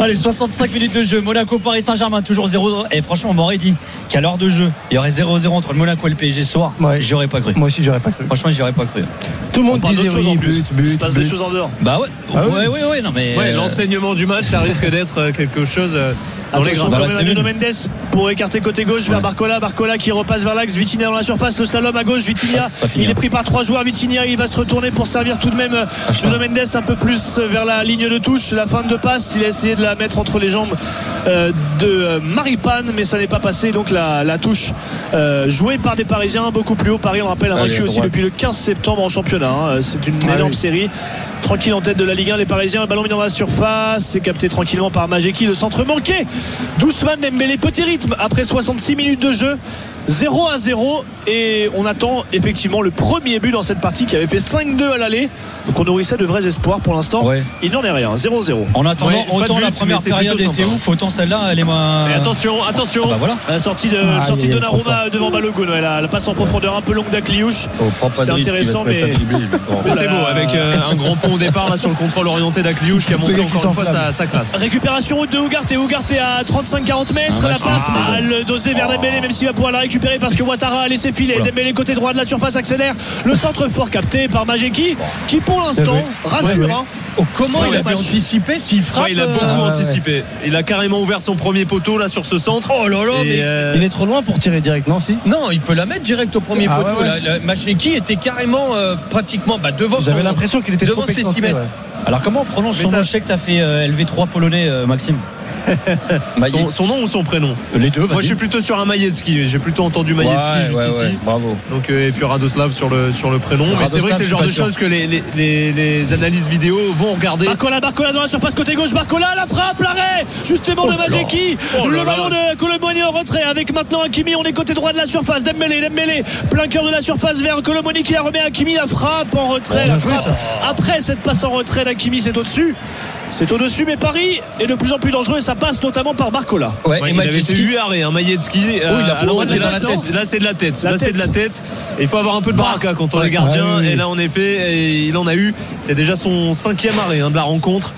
Allez, 65 minutes de jeu. Monaco, Paris Saint-Germain, toujours 0 Et franchement, on m'aurait dit qu'à l'heure de jeu, il y aurait 0-0 entre le Monaco et le PSG ce soir. Ouais. J'y aurais pas cru. Moi aussi, j'aurais pas cru. Franchement, j'y aurais pas cru. Tout le On monde parle disait d'autre chose en plus. but, Il se but, passe des choses en dehors. Bah ouais. Ah oui. ouais, ouais, ouais, non, mais. Ouais, euh, l'enseignement du match, ça risque d'être euh, quelque chose euh, Attention quand même à Nuno tribune. Mendes pour écarter côté gauche vers Barcola. Barcola qui repasse vers l'axe. Vitinha dans la surface. Le slalom à gauche. Vitinha. fini, Il est hein. pris par trois joueurs. Vitinha. Il va se retourner pour servir tout de même euh, Nuno Mendes un peu plus vers la ligne de touche. La fin de passe. Il a essayé de la mettre entre les jambes euh, de euh, Maripane, mais ça n'est pas passé. Donc la, la touche euh, jouée par des Parisiens beaucoup plus haut. Paris, on rappelle, a vaincu aussi droite. depuis le 15 septembre en championnat. hein. C'est une Ah énorme oui. série. Tranquille en tête de la Ligue 1, les Parisiens. Le ballon mis dans la surface. C'est capté tranquillement par Majeki. Le centre manqué. Doucement Dembélé. Petit rythme après 66 minutes de jeu. 0 à 0 et on attend effectivement le premier but dans cette partie qui avait fait 5-2 à l'aller donc on nourrissait de vrais espoirs pour l'instant Ouais. il n'en est rien 0-0 En attendant, Ouais, autant but, la première période était sympa. ouf, autant celle-là, elle est moins. Et attention, attention. Ah bah voilà. la sortie de, Ah, sortie de devant Balogun ouais, la, la passe en profondeur un peu longue d'Akliouche Oh, C'était intéressant, mais- C'était beau avec euh, un grand pont au départ là sur le contrôle orienté d'Akliouche qui a montré encore une fois sa, sa classe. Récupération de Ugarte et Ugarte à 35-40 mètres. Ah, la passe ah, mal dosée vers Dembélé, même s'il va pouvoir la récupérer parce que Ouattara a laissé filer. Voilà. Dembélé côté droit de la surface accélère. Le centre fort capté par Majeki qui pour l'instant joué. rassure. Oh, comment Ouais, il le avait anticipé s'il frappe Ouais, il a beaucoup euh, anticipé. Il a carrément ouvert son premier poteau là sur ce centre. Oh là là, mais euh, Il est trop loin pour tirer direct, non si? Non, il peut la mettre direct au premier Ah, poteau. ouais, là. Était carrément euh, pratiquement bah, devant J'avais son- l'impression qu'il était devant trop ses six excentré. mètres. Alors comment on prononce Mais son ça- nom? Je sais que t'as fait euh, LV3 polonais, euh, Maxime. son, son nom ou son prénom? Les deux, Moi je suis plutôt sur un Maïetski. J'ai plutôt entendu Maïetski Ouais, jusqu'ici. ouais, bravo. Donc, euh, et puis Radoslav sur le, sur le prénom. Mais c'est vrai que c'est le genre de choses que les, les, les, les analystes vidéo vont regarder. Barcola, Barcola dans la surface côté gauche, Barcola la frappe, l'arrêt justement de Majeki. Oh le ballon de Colomoni en retrait avec maintenant Hakimi, on est côté droit de la surface. Dembélé, Dembélé, plein cœur de la surface vers Colomoni qui la remet à Hakimi, la frappe en retrait. la frappe. Après cette passe en retrait d'Hakimi, c'est au-dessus. C'est au-dessus, mais Paris est de plus en plus dangereux et ça passe notamment par Barcola. Ouais, Ouais, et il avait fait Majetski- 8 arrêts, hein. Euh, c'est la tête. Là, c'est de la tête. Là, c'est de la tête. Il faut avoir un peu de baraka quand on Ouais. est gardien. Ouais, oui, oui. Et là, en effet, et il en a eu. C'est déjà son cinquième arrêt hein, de la rencontre.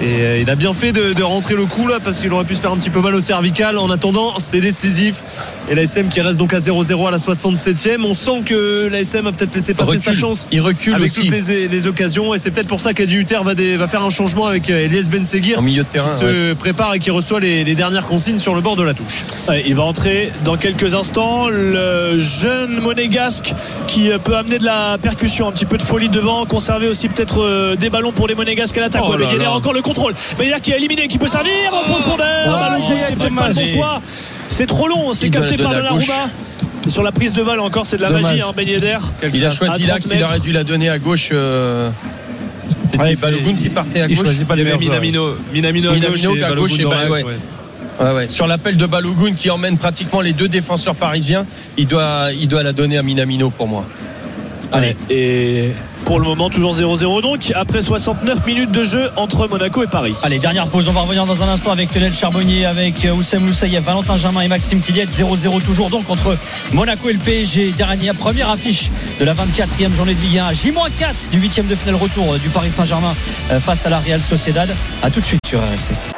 Et euh, il a bien fait de, de rentrer le coup là parce qu'il aurait pu se faire un petit peu mal au cervical. En attendant, c'est décisif. Et l'ASM qui reste donc à 0-0 à la 67e. On sent que l'ASM a peut-être laissé passer recule. sa chance Il recule avec aussi toutes les, les occasions. Et c'est peut-être pour ça qu'Adi Hutter va, des- va faire un changement avec euh, Elias Ben Seguir en milieu de terrain. qui se prépare et qui reçoit les, les dernières consignes sur le bord de la touche. Ouais, il va entrer dans quelques instants. Le jeune monégasque qui euh, peut amener de la percussion, un petit peu de folie devant, conserver aussi peut-être des ballons pour les monégasques à l'attaque. Oh Ouais, encore le contrôle. Mais qui est éliminé, qui peut servir en profondeur. Guéler, c'est peut-être pas dommage. choix. C'est trop long, c'est capté par Donnarumma. Et sur la prise de balle encore, c'est de la Dommage. magie, hein, Ben Yedder. Il a choisi 30 l'axe, il aurait dû la donner à gauche. euh, C'était Ouais, Balogun il- qui partait à il gauche. choisit pas Il y le avait meilleur joueur. Minamino, Minamino à gauche Minamino et à Balogun gauche et dans Bal- l'axe, ouais. ouais. Ouais, ouais. Sur l'appel de Balogun qui emmène pratiquement les deux défenseurs parisiens, il doit, il doit la donner à Minamino pour moi. Allez. Et pour le moment, toujours 0-0 donc, après 69 minutes de jeu entre Monaco et Paris. Allez, dernière pause. On va revenir dans un instant avec Lionel Charbonnier, avec euh, Oussem Moussaïef, Valentin Germain et Maxime Tilliet. 0-0 toujours donc entre Monaco et le PSG. Dernière première affiche de la 24e journée de Ligue 1. J-4 du 8e de finale retour euh, du Paris Saint-Germain euh, face à la Real Sociedad. A tout de suite sur RMC.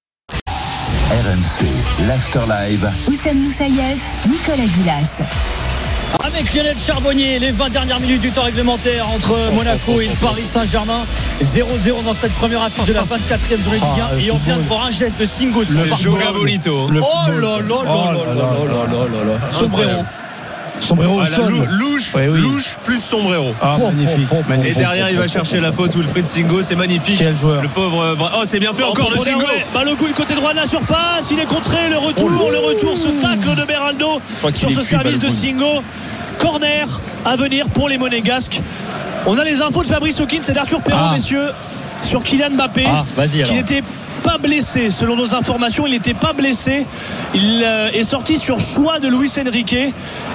RMC, l'Afterlive. Oussem Moussaïef, Nicolas Gilas. Avec Lionel Charbonnier, les 20 dernières minutes du temps réglementaire entre Monaco et le Paris Saint-Germain. 0-0 dans cette première affiche de la 24e journée de Ligue 1. Et on vient de voir un geste de Singo. sur C'est Barcola. Joga Bonito. Le Oh là là là Oh là là là là là là. Sombrero. Sombrero au Ah, sol. louche, Ouais, oui. louche plus sombrero. Ah, Oh, magnifique. oh, oh, Et derrière, il va chercher la faute. Wilfried Singo, c'est magnifique. Quel joueur. Le pauvre. euh, Oh, c'est bien fait encore le profondeur, Singo. ouais. Balogun côté droit de la surface, il est contré, le retour, le retour sur tacle de Beraldo sur ce service de. Singo. Corner à venir pour les Monégasques. On a les infos de Fabrice Hawkins et d'Arthur Perrault, Ah. messieurs, sur Kylian Mbappé. Ah, vas-y, alors. Qui n'était pas blessé, selon nos informations, il n'était pas blessé. Il euh, est sorti sur choix de Luis Enrique.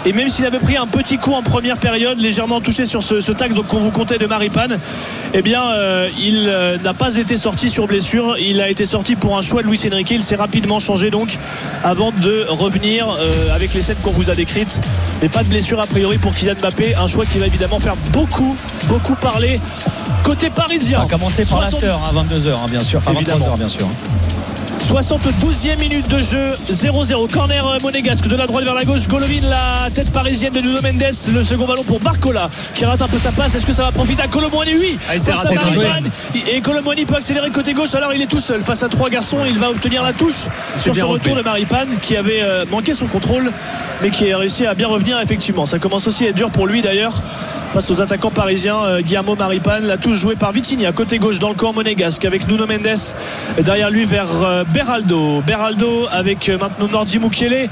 Et même s'il avait pris un petit coup en première période, légèrement touché sur ce, ce tac donc qu'on vous comptait de Maripane, eh bien, euh, il euh, n'a pas été sorti sur blessure. Il a été sorti pour un choix de Luis Enrique. Il s'est rapidement changé donc avant de revenir euh, avec les scènes qu'on vous a décrites. Mais pas de blessure a priori pour Kylian Mbappé. Un choix qui va évidemment faire beaucoup, beaucoup parler côté parisien. On va commencer par 60 l'after à 22h, hein, bien sûr. Enfin, Évidemment. 23h, bien sûr. 雄 72e minute de jeu, 0-0. Corner monégasque de la droite vers la gauche. Golovin, la tête parisienne de Nuno Mendes. Le second ballon pour Barcola qui rate un peu sa passe. Est-ce que ça va profiter à Colomboigny Oui. Ah, il. Et Colomboigny peut accélérer côté gauche. Alors il est tout seul face à trois garçons. Il va obtenir la touche sur ce retour de Maripane qui avait euh, manqué son contrôle mais qui a réussi à bien revenir effectivement. Ça commence aussi à être dur pour lui d'ailleurs face aux attaquants parisiens. Euh, Guillermo Maripane, la touche jouée par Vitinha côté gauche dans le camp monégasque avec Nuno Mendes derrière lui vers euh, Beraldo. Beraldo avec euh, maintenant Nordi Mukiele.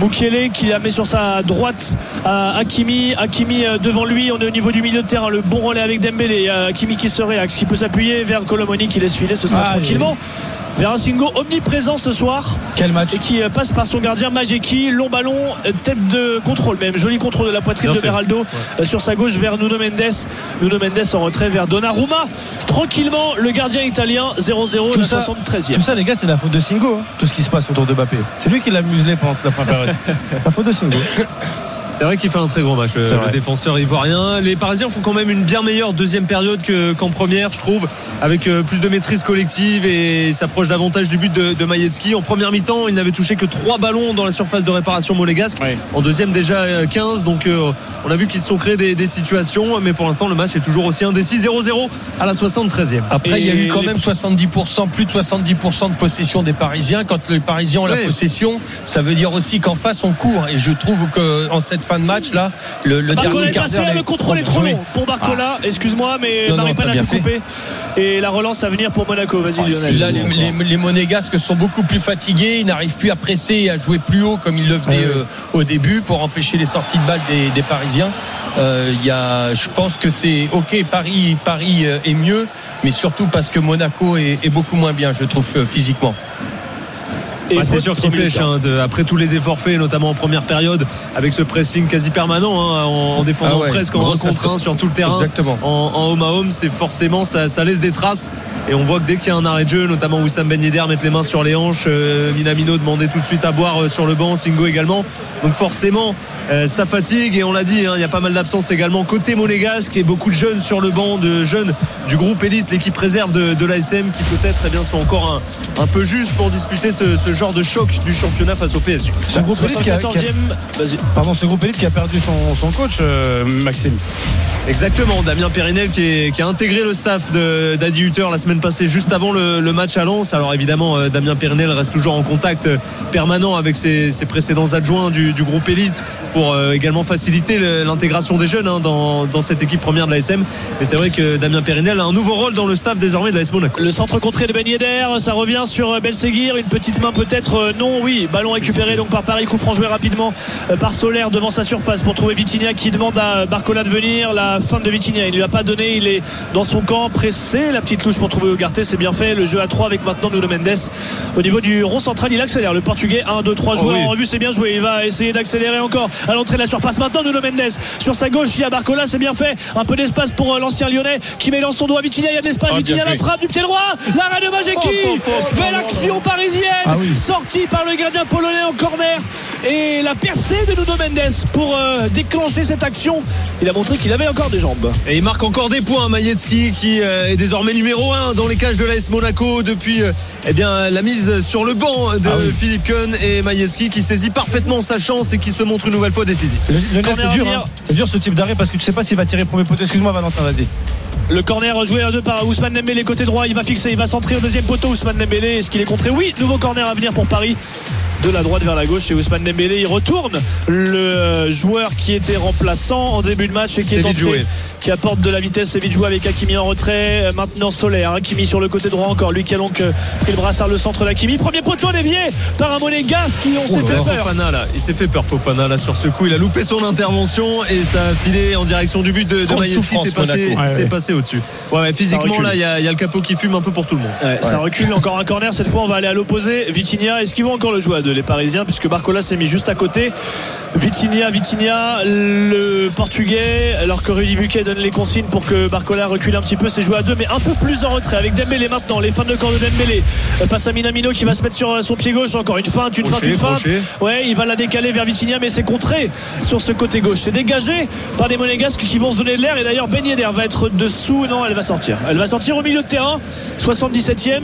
Mukiele qui la met sur sa droite à Hakimi. Hakimi euh, devant lui. On est au niveau du milieu de terrain. Le bon relais avec Dembélé. Euh, Hakimi qui se réaxe, qui peut s'appuyer vers Colomoni qui laisse filer. Ce sera Ah, tranquillement. Un Singo omniprésent ce soir Quel match et qui euh, passe par son gardien Majeki, long ballon, tête de contrôle même, joli contrôle de la poitrine Bien de. Beraldo euh, sur sa gauche vers Nuno Mendes. Nuno Mendes en retrait vers Donnarumma. Tranquillement, le gardien italien 0-0 Tout la ça, 73e. tout ça, les gars, c'est la faute de Singo. hein, tout ce qui se passe autour de Mbappé. C'est lui qui l'a muselé pendant la première période. la faute de Singo. C'est vrai qu'il fait un très gros match, le, défenseur ivoirien. Les Parisiens font quand même une bien meilleure deuxième période que- qu'en première, je trouve, avec euh, plus de maîtrise collective et s'approche davantage du but de, de. En première mi-temps, il n'avait touché que trois ballons dans la surface de réparation monégasque. Ouais. En deuxième, déjà euh, 15. Donc, euh, on a vu qu'ils se sont créés des, des situations, mais pour l'instant, le match est toujours aussi indécis. 0-0 à la 73e. Après, il y a eu quand même 70%, plus de 70% de possession des Parisiens. Quand les Parisiens ont la possession, ça veut dire aussi qu'en face, on court. Et je trouve qu'en cette fin de match, là, le, le dernier est quart d'heure. le contrôle est trop long pour Barcola. Excuse-moi, mais Maripane a tout fait. coupé. Et la relance à venir pour Monaco. Vas-y, Ah, Lionel. là, les, les- les Monégasques sont beaucoup plus fatigués. Ils n'arrivent plus à presser et à jouer plus haut comme ils le faisaient euh, au début pour empêcher les sorties de balles des, des Parisiens. Euh, il y a, je pense que c'est ok. Paris, Paris euh, est mieux, mais surtout parce que Monaco est, est beaucoup moins bien, je trouve euh, physiquement. Et Bah, c'est sûr qu'il pêche hein, de- après tous les efforts faits, notamment en première période, avec ce pressing quasi permanent, hein, en, en défendant Ah ouais, presque en grosse 1 contre 1 sur tout le terrain. Exactement. En, en home à home, c'est forcément ça, ça laisse des traces. Et on voit que dès qu'il y a un arrêt de jeu, notamment Wissam Ben Yedder mettre les mains sur les hanches, euh, Minamino demander tout de suite à boire euh, sur le banc, Singo également. Donc forcément, euh, ça fatigue et on l'a dit, hein, il y a pas mal d'absences également côté monégasque et beaucoup de jeunes sur le banc, de jeunes du groupe élite, l'équipe réserve de, de l'ASM qui peut-être eh bien, sont encore un, un peu justes pour disputer ce, ce genre de choc du championnat face au PSG. Ce groupe élite qui a, qui a- 74e. Vas-y. pardon, ce groupe élite qui a perdu son, son coach, euh, Maxime. Exactement, Damien Périnel qui, est- qui a intégré le staff d'Adi Hutter la semaine passée, juste avant le, le match à Lens. Alors évidemment, euh, Damien Périnel reste toujours en contact euh, permanent avec ses, ses précédents adjoints du, du groupe élite pour euh, également faciliter l'intégration des jeunes hein, dans, dans cette équipe première de la SM. Et c'est vrai que Damien Périnel a un nouveau rôle dans le staff désormais de la S Monaco. Le centre contré de Ben Yedder, ça revient sur Belseguir, une petite main peut-être, euh, non, oui, ballon récupéré donc par Paris, coup franc joué rapidement euh, par Solaire devant sa surface pour trouver Vitinha qui demande à Barcola de venir, la fin de Vitinha, il ne lui a pas donné, il est dans son camp pressé, la petite louche pour trouver Ugarte, c'est bien fait, le jeu à 3 avec maintenant Nuno Mendes. Au niveau du rond central, il accélère, le portugais, 1, 2, 3 joueurs oui. en revue, c'est bien joué, il va essayer d'accélérer encore à l'entrée de la surface, maintenant Nuno Mendes, sur sa gauche, il y a Barcola, c'est bien fait, un peu d'espace pour euh, l'ancien lyonnais qui met dans son doigt Vitinha, il y a de l'espace, Vitinha bien la frappe du pied droit, l'arrêt de Majeki, Oh, oh, oh, oh, belle oh, action parisienne, Ah oui. Sortie par le gardien polonais en corner et la percée de Nuno Mendes pour euh, déclencher cette action. Il a montré qu'il avait encore des jambes. Et il marque encore des points, Majetski, qui euh, est désormais numéro 1 dans les cages de l'AS Monaco depuis euh, eh bien, la mise sur le banc de Ah oui. Philippe Kuhn et Majetski qui saisit parfaitement sa chance et qui se montre une nouvelle fois décisif. Lionel, Corner c'est dur, hein. c'est dur ce type d'arrêt parce que tu sais pas s'il va tirer premier poteau. Excuse-moi, Valentin, vas-y. Le corner joué à deux par Ousmane Dembélé côté droit. Il va fixer, il va centrer au deuxième poteau. Ousmane Dembélé, est-ce qu'il est contré? Oui, nouveau corner à venir pour Paris. De la droite vers la gauche et Ousmane Dembélé il retourne le euh, joueur qui était remplaçant en début de match et qui est vite entré joué. qui apporte de la vitesse c'est vite joué avec Hakimi en retrait Euh, maintenant Solaire Hakimi sur le côté droit encore lui qui a donc euh, pris le brassard le centre d'Hakimi premier poteau dévié par un monégasque qui on s'est Oh fait peur Fofana, là. Il s'est fait peur Fofana là sur ce coup. Il a loupé son intervention et ça a filé en direction du but de, de souffrance, C'est passé. Ouais, passé au-dessus. Ouais, ouais, physiquement là, il y, a il y a le capot qui fume un peu pour tout le monde. Ouais, Ça recule encore un corner. Cette fois, on va aller à l'opposé. Vitinha, est-ce qu'ils vont encore le jouer à deux, les Parisiens, puisque Barcola s'est mis juste à côté? Vitinha, Vitinha, le Portugais, alors que Rudy Buquet donne les consignes pour que Barcola recule un petit peu. C'est joué à deux, mais un peu plus en retrait avec Dembélé maintenant. Les fins de corps de Dembélé face à Minamino qui va se mettre sur euh, son pied gauche. Encore une feinte, une feinte, une feinte. Ouais, il va la décaler vers Vitinha, mais c'est contré sur ce côté gauche. C'est dégagé par des Monégasques qui vont se donner de l'air. Et d'ailleurs, Ben Yedder va être dessous. Non, elle va sortir. Elle va sortir au milieu de terrain. 77e,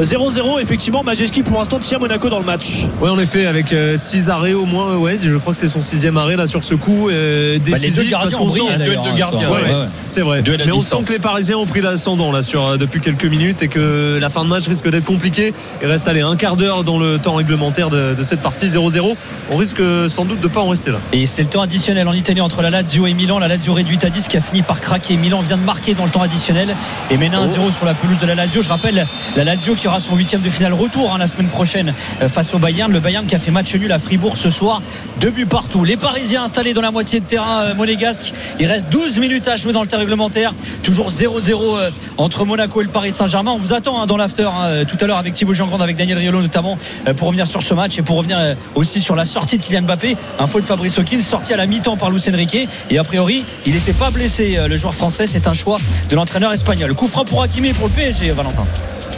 0-0. Effectivement, Majeski pour l'instant tient Monaco dans le match. Ouais, en effet, avec 6 arrêts au moins. Ouais, je crois que c'est son sixième arrêt là sur ce coup. euh, Bah, les décisif, deux gardiens ont brillé hein, gardiens, ce soir. Ouais, ouais. C'est vrai. Mais on distance. sent que les Parisiens ont pris l'ascendant là sur euh, depuis quelques minutes et que la fin de match risque d'être compliquée. Il reste allez, un quart d'heure dans le temps réglementaire de, de cette partie 0-0. On risque euh, sans doute de pas en rester là. Et c'est le temps additionnel en Italie entre la Lazio et Milan. La Lazio réduite à 10 qui a fini par craquer. Milan vient de marquer dans le temps additionnel et mène 1-0 sur la pelouse de la Lazio. Je rappelle la Lazio qui aura son huitième de finale retour hein, la semaine prochaine euh, face au Bayern. Le Bayern qui a fait match nul à Fribourg ce soir. Deux buts partout. Les Parisiens installés dans la moitié de terrain euh, monégasque. Il reste 12 minutes à jouer dans le temps réglementaire. Toujours 0-0 euh, entre Monaco et le Paris Saint-Germain. On vous attend hein, dans l'after hein, tout à l'heure avec Thibaut Jean-Grand, avec Daniel Riolo notamment pour revenir sur ce match et pour revenir aussi sur la sortie de Kylian Mbappé. Info de Fabrice Hawkins, sorti à la mi-temps par Luis Enrique. Et a priori, il n'était pas blessé, le joueur français. C'est un choix de l'entraîneur espagnol. Coup franc pour Hakimi pour le PSG, Valentin.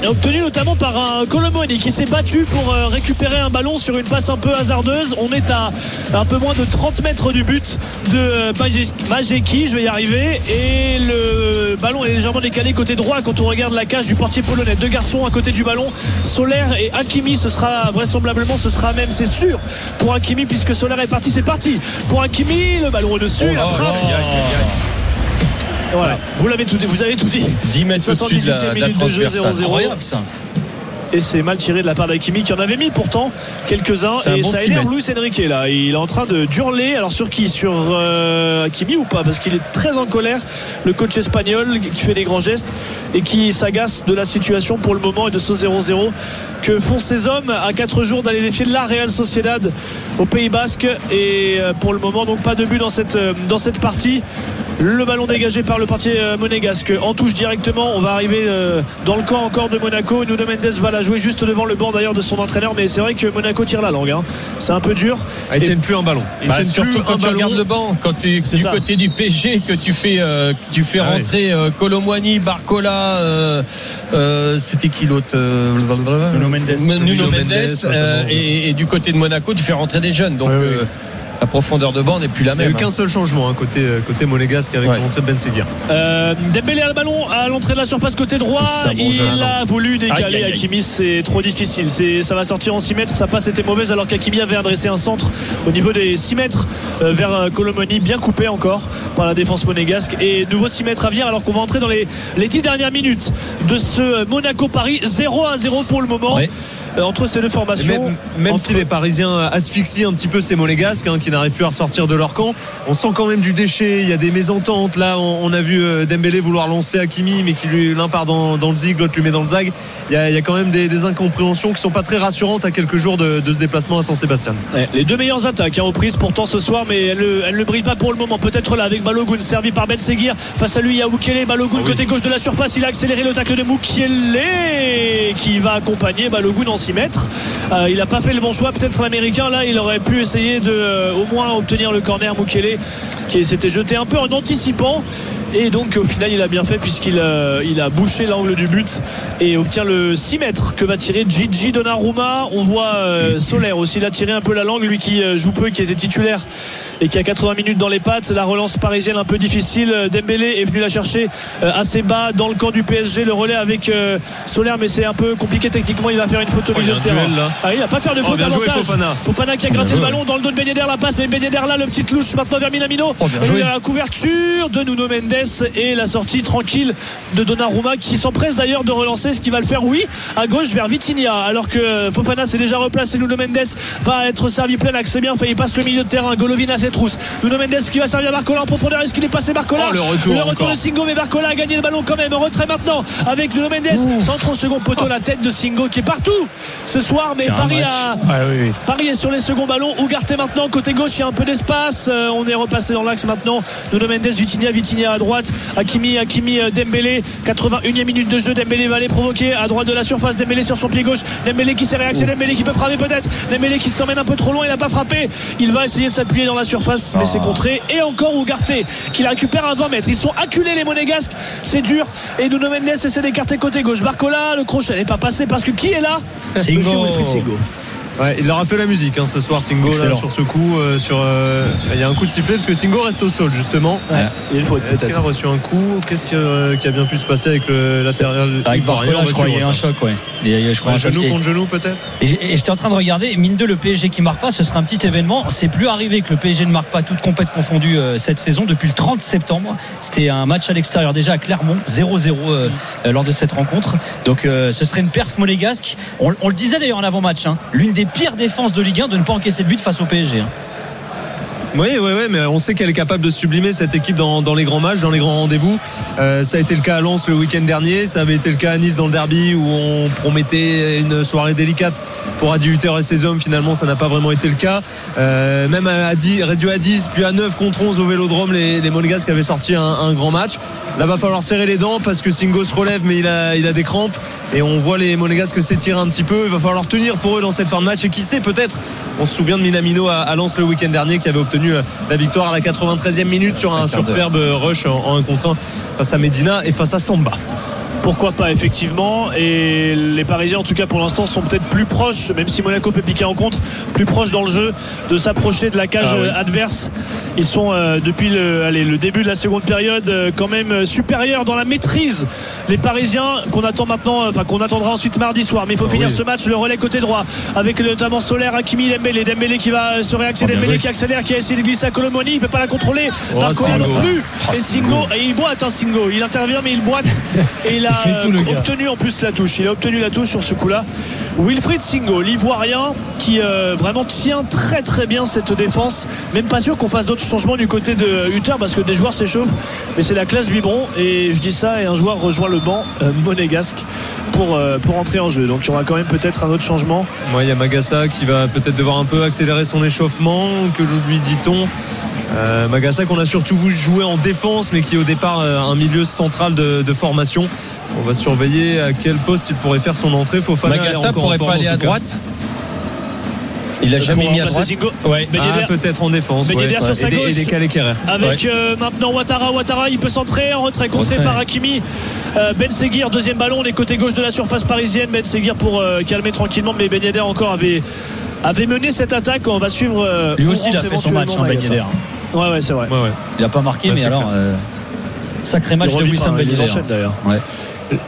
Et obtenu notamment par un Colomoni qui s'est battu pour euh, récupérer un ballon sur une passe un peu hasardeuse. On est à un peu moins de 30 mètres du but de euh, Maje- Majeki, je vais y arriver. Et le ballon est légèrement décalé côté droit quand on regarde la cage du portier polonais. Deux garçons à côté du ballon, Solaire et Hakimi. Ce sera vraisemblablement, ce sera même, c'est sûr, pour Hakimi puisque Solaire est parti, c'est parti. Pour Hakimi, le ballon au-dessus, la frappe. Voilà, vous l'avez tout dit, vous avez tout dit. 10 mètres au-dessus de la, 78e de la minute de jeu, transversale. 0-0. Incroyable ça. Et c'est mal tiré de la part d'Akimi qui en avait mis pourtant quelques-uns. Et bon ça énerve. Luis Enrique là. Il est en train de hurler. Alors sur qui? Sur euh, Hakimi ou pas? Parce qu'il est très en colère. Le coach espagnol qui fait des grands gestes et qui s'agace de la situation pour le moment et de ce 0-0 que font ces hommes à 4 jours d'aller défier la Real Sociedad au Pays Basque. Et euh, pour le moment, donc pas de but dans cette, euh, dans cette partie. Le ballon dégagé par le portier euh, monégasque en touche directement. On va arriver euh, dans le camp encore de Monaco. Nuno Mendes va la jouer juste devant le banc d'ailleurs de son entraîneur. Mais c'est vrai que Monaco tire la langue. hein. C'est un peu dur. Ah, ils Et- tiennent plus un ballon. Ils Bah, tiennent surtout plus quand un tu ballon. regardes le banc, quand tu du ça. côté du PG que tu fais, euh, que tu fais Ah rentrer euh, Colomwani, Barcola, euh, euh, c'était qui l'autre euh, Nuno Mendes. Nuno Nuno Mendes, Mendes, euh, notamment. et, et du côté de Monaco, tu fais rentrer des jeunes. Donc Oui, oui. Euh, La profondeur de bande n'est plus la Il n'y a même. eu qu'un hein. seul changement hein, côté, côté monégasque avec Ouais. l'entrée de Ben Seguir. Euh, Dembélé a le ballon à l'entrée de la surface côté droit. Il hein, a voulu décaler. Hakimi. C'est trop difficile. C'est, ça va sortir en 6 mètres. Sa passe était mauvaise alors qu'Hakimi avait adressé un centre au niveau des 6 mètres euh, vers euh, Colomoni, bien coupé encore par la défense monégasque. Et nouveau 6 mètres à venir alors qu'on va entrer dans les, les 10 dernières minutes de ce euh, Monaco-Paris. 0 à 0 pour le moment. Ouais. Euh, entre ces deux formations. Même, même Entre- si les Parisiens asphyxient un petit peu ces Monégasques hein, qui n'arrivent plus à ressortir de leur camp, on sent quand même du déchet. Il y a des mésententes. Là, on, on a vu euh, Dembélé vouloir lancer Hakimi, mais qui lui l'un part dans, dans le zig, l'autre lui met dans le zag. Il y a, il y a quand même des, des incompréhensions qui sont pas très rassurantes à quelques jours de, de ce déplacement à San-Sébastien. Ouais, les deux meilleures attaques hein, aux prises pourtant ce soir, mais elles ne elles ne brillent pas pour le moment. Peut-être là avec Balogun servi par Ben Seguir. Face à lui, il y a Mukele. Balogun côté gauche de la surface. Il a accéléré le tacle de Mukele qui va accompagner Balogun en 6 mètres. Euh, il n'a pas fait le bon choix. Peut-être l'américain là, il aurait pu essayer de euh, au moins obtenir le corner Mukele qui s'était jeté un peu en anticipant. Et donc au final, il a bien fait puisqu'il euh, il a bouché l'angle du but et obtient le 6 mètres que va tirer Gigi Donnarumma. On voit euh, Solaire aussi, il a tiré un peu la langue, lui qui euh, joue peu, qui était titulaire et qui a 80 minutes dans les pattes. La relance parisienne un peu difficile. Dembélé est venu la chercher euh, assez bas dans le camp du PSG. Le relais avec Solaire, mais c'est un peu compliqué techniquement. Il va faire une faute au Oh, y milieu a de terrain. duel. Ah, il va pas faire de Oh, faute joué, avantage. Fofana. qui a gratté Bien le ballon dans le dos de Ben Yedder, la passe, mais Ben Yedder là, le petit louche maintenant vers Minamino. Oh, bien joué. la couverture de Nuno Mendes et la sortie tranquille de Donnarumma qui s'empresse d'ailleurs de relancer ce qui va le faire oui à gauche vers Vitinha alors que Fofana s'est déjà replacé Nuno Mendes va être servi plein axe c'est bien fait il passe le milieu de terrain Golovin à ses trousses Nuno Mendes qui va servir Barcola en profondeur est-ce qu'il est passé Barcola Oh, le retour encore. de Singo mais Barcola a gagné le ballon quand même retrait maintenant avec Nuno Mendes centre au second poteau la tête de Singo qui est partout ce soir mais Paris a Ouais, oui, oui. Paris est sur les seconds ballons. Ougarté maintenant, côté gauche, il y a un peu d'espace. Euh, on est repassé dans l'axe maintenant. Nuno Mendes, Vitinha, Vitinha à droite. Hakimi, Hakimi, euh, Dembélé. 81e minute de jeu. Dembélé va aller provoquer à droite de la surface. Dembélé sur son pied gauche. Dembélé qui s'est réaxé. Dembélé qui peut frapper peut-être. Dembélé qui s'emmène un peu trop loin. Il n'a pas frappé. Il va essayer de s'appuyer dans la surface, mais c'est contré. Et encore Ougarté qui la récupère à 20 mètres. Ils sont acculés les Monégasques. C'est dur. Et Nuno Mendes essaie d'écarter côté gauche. Barcola, le crochet n'est pas passé parce que qui est là? Singo. Monsieur Wilfried Singo. Ouais, il leur a fait la musique hein, ce soir, Singo, là, sur ce coup. euh, sur, euh, il y a un coup de sifflet parce que Singo reste au sol, justement. Il faut Est-ce qu'il a peut-être. reçu un coup? Qu'est-ce qui, euh, qui a bien pu se passer avec le latéral Avec ivoirien Barcola, On va je crois, il y a un choc, ouais. Je crois, Un choc. genou Et- contre genou, peut-être? Et et j'étais en train de regarder, mine de le PSG qui marque pas, ce sera un petit événement. C'est plus arrivé que le PSG ne marque pas toute compète confondue euh, cette saison depuis le 30 septembre. C'était un match à l'extérieur déjà à Clermont, 0-0 euh, euh, lors de cette rencontre. Donc ce serait une perf monégasque. On, on le disait d'ailleurs en avant-match, hein, l'une des pires défenses de Ligue 1 de ne pas encaisser de but face au PSG. hein. Oui, oui, oui, mais on sait qu'elle est capable de sublimer cette équipe dans, les grands matchs, dans les grands rendez-vous. Euh, ça a été le cas à Lens le week-end dernier, ça avait été le cas à Nice dans le derby où on promettait une soirée délicate pour Adi Hutter et ses hommes. Finalement, ça n'a pas vraiment été le cas. Euh, même à 10, réduit à 10, puis à 9 contre 11 au Vélodrome, les, les Monégasques avaient sorti un, grand match. Là, va falloir serrer les dents parce que Singo se relève, mais il a, il a des crampes et on voit les Monégasques s'étirer un petit peu. Il va falloir tenir pour eux dans cette fin de match et qui sait peut-être. On se souvient de Minamino à Lens le week-end dernier qui avait obtenu la victoire à la 93e minute sur un superbe rush en, en 1 contre 1 face à Medina et face à Samba. Pourquoi pas, effectivement. Et les Parisiens, en tout cas pour l'instant, sont peut-être plus proches, même si Monaco peut piquer en contre, plus proches dans le jeu de s'approcher de la cage Ah oui. adverse. Ils sont, euh, depuis le, allez, le début de la seconde période, euh, quand même supérieurs dans la maîtrise. Les Parisiens, qu'on attend maintenant, euh, enfin qu'on attendra ensuite mardi soir. Mais il faut Ah finir oui. ce match, le relais côté droit, avec notamment Solaire, Hakimi, Dembélé. Dembélé qui va se réaxer, Oh, Dembélé qui accélère, qui a essayé de glisser à Colomoni. Il peut pas la contrôler. Oh, Barcola non plus. Oh, et Singo. Et il boite, un Singo. Il intervient, mais il boite. Et il a Il tout, obtenu en plus la touche. Il a obtenu la touche sur ce coup-là. Wilfried Singo, l'Ivoirien, qui euh, vraiment tient très très bien cette défense. Même pas sûr qu'on fasse d'autres changements du côté de Hutter parce que des joueurs s'échauffent. Mais c'est la classe biberon. Et je dis ça, et un joueur rejoint le banc euh, monégasque pour, euh, pour entrer en jeu. Donc il y aura quand même peut-être un autre changement. Moi, il y a Magassa qui va peut-être devoir un peu accélérer son échauffement, que lui dit-on? Euh, Magassa qu'on a surtout vu jouer en défense, mais qui est au départ euh, un milieu central de, de formation. On va surveiller à quel poste il pourrait faire son entrée. Fofana Magassa encore en pourrait pas aller à droite Il a jamais Pour mis à droite. Ouais. Ah, peut-être en défense. Ouais. Sur sa et gauche. décalé Kerrer. Avec euh, maintenant Ouattara, Ouattara il peut centrer en retrait contré par Hakimi Euh, Ben Seguir deuxième ballon on est côté gauche de la surface parisienne Ben Seguir pour euh, calmer tranquillement mais Ben Yedder encore avait avait mené cette attaque. On va suivre. euh, Lui aussi, il a fait son match, hein, Ben. Yedder. Ouais, ouais, c'est vrai. Ouais, ouais. Il n'a pas marqué, Ouais, mais alors. euh, Sacré match de Wissam Yedder. enchaînent d'ailleurs. Ouais.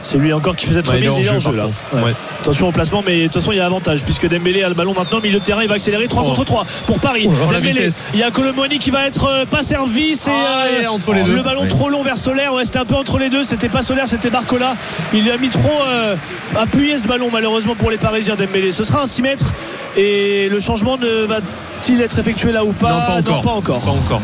C'est lui encore qui fait cette il remise. en il est en jeu, là. Ouais. Attention au placement, mais de toute façon il y a avantage puisque Dembélé a le ballon maintenant, milieu de terrain, il va accélérer 3 Oh. contre 3 pour Paris. Oh, Dembélé, il y a Colomoni qui va être euh, pas servi, c'est Ah, euh, et entre les deux. le ballon trop long vers Solaire. Ouais, c'était un peu entre les deux, c'était pas Solaire, c'était Barcola. Il lui a mis trop euh, appuyé ce ballon malheureusement pour les Parisiens Dembélé. Ce sera un 6 mètres et le changement ne va-t-il être effectué là ou pas? Non, pas encore. pas encore.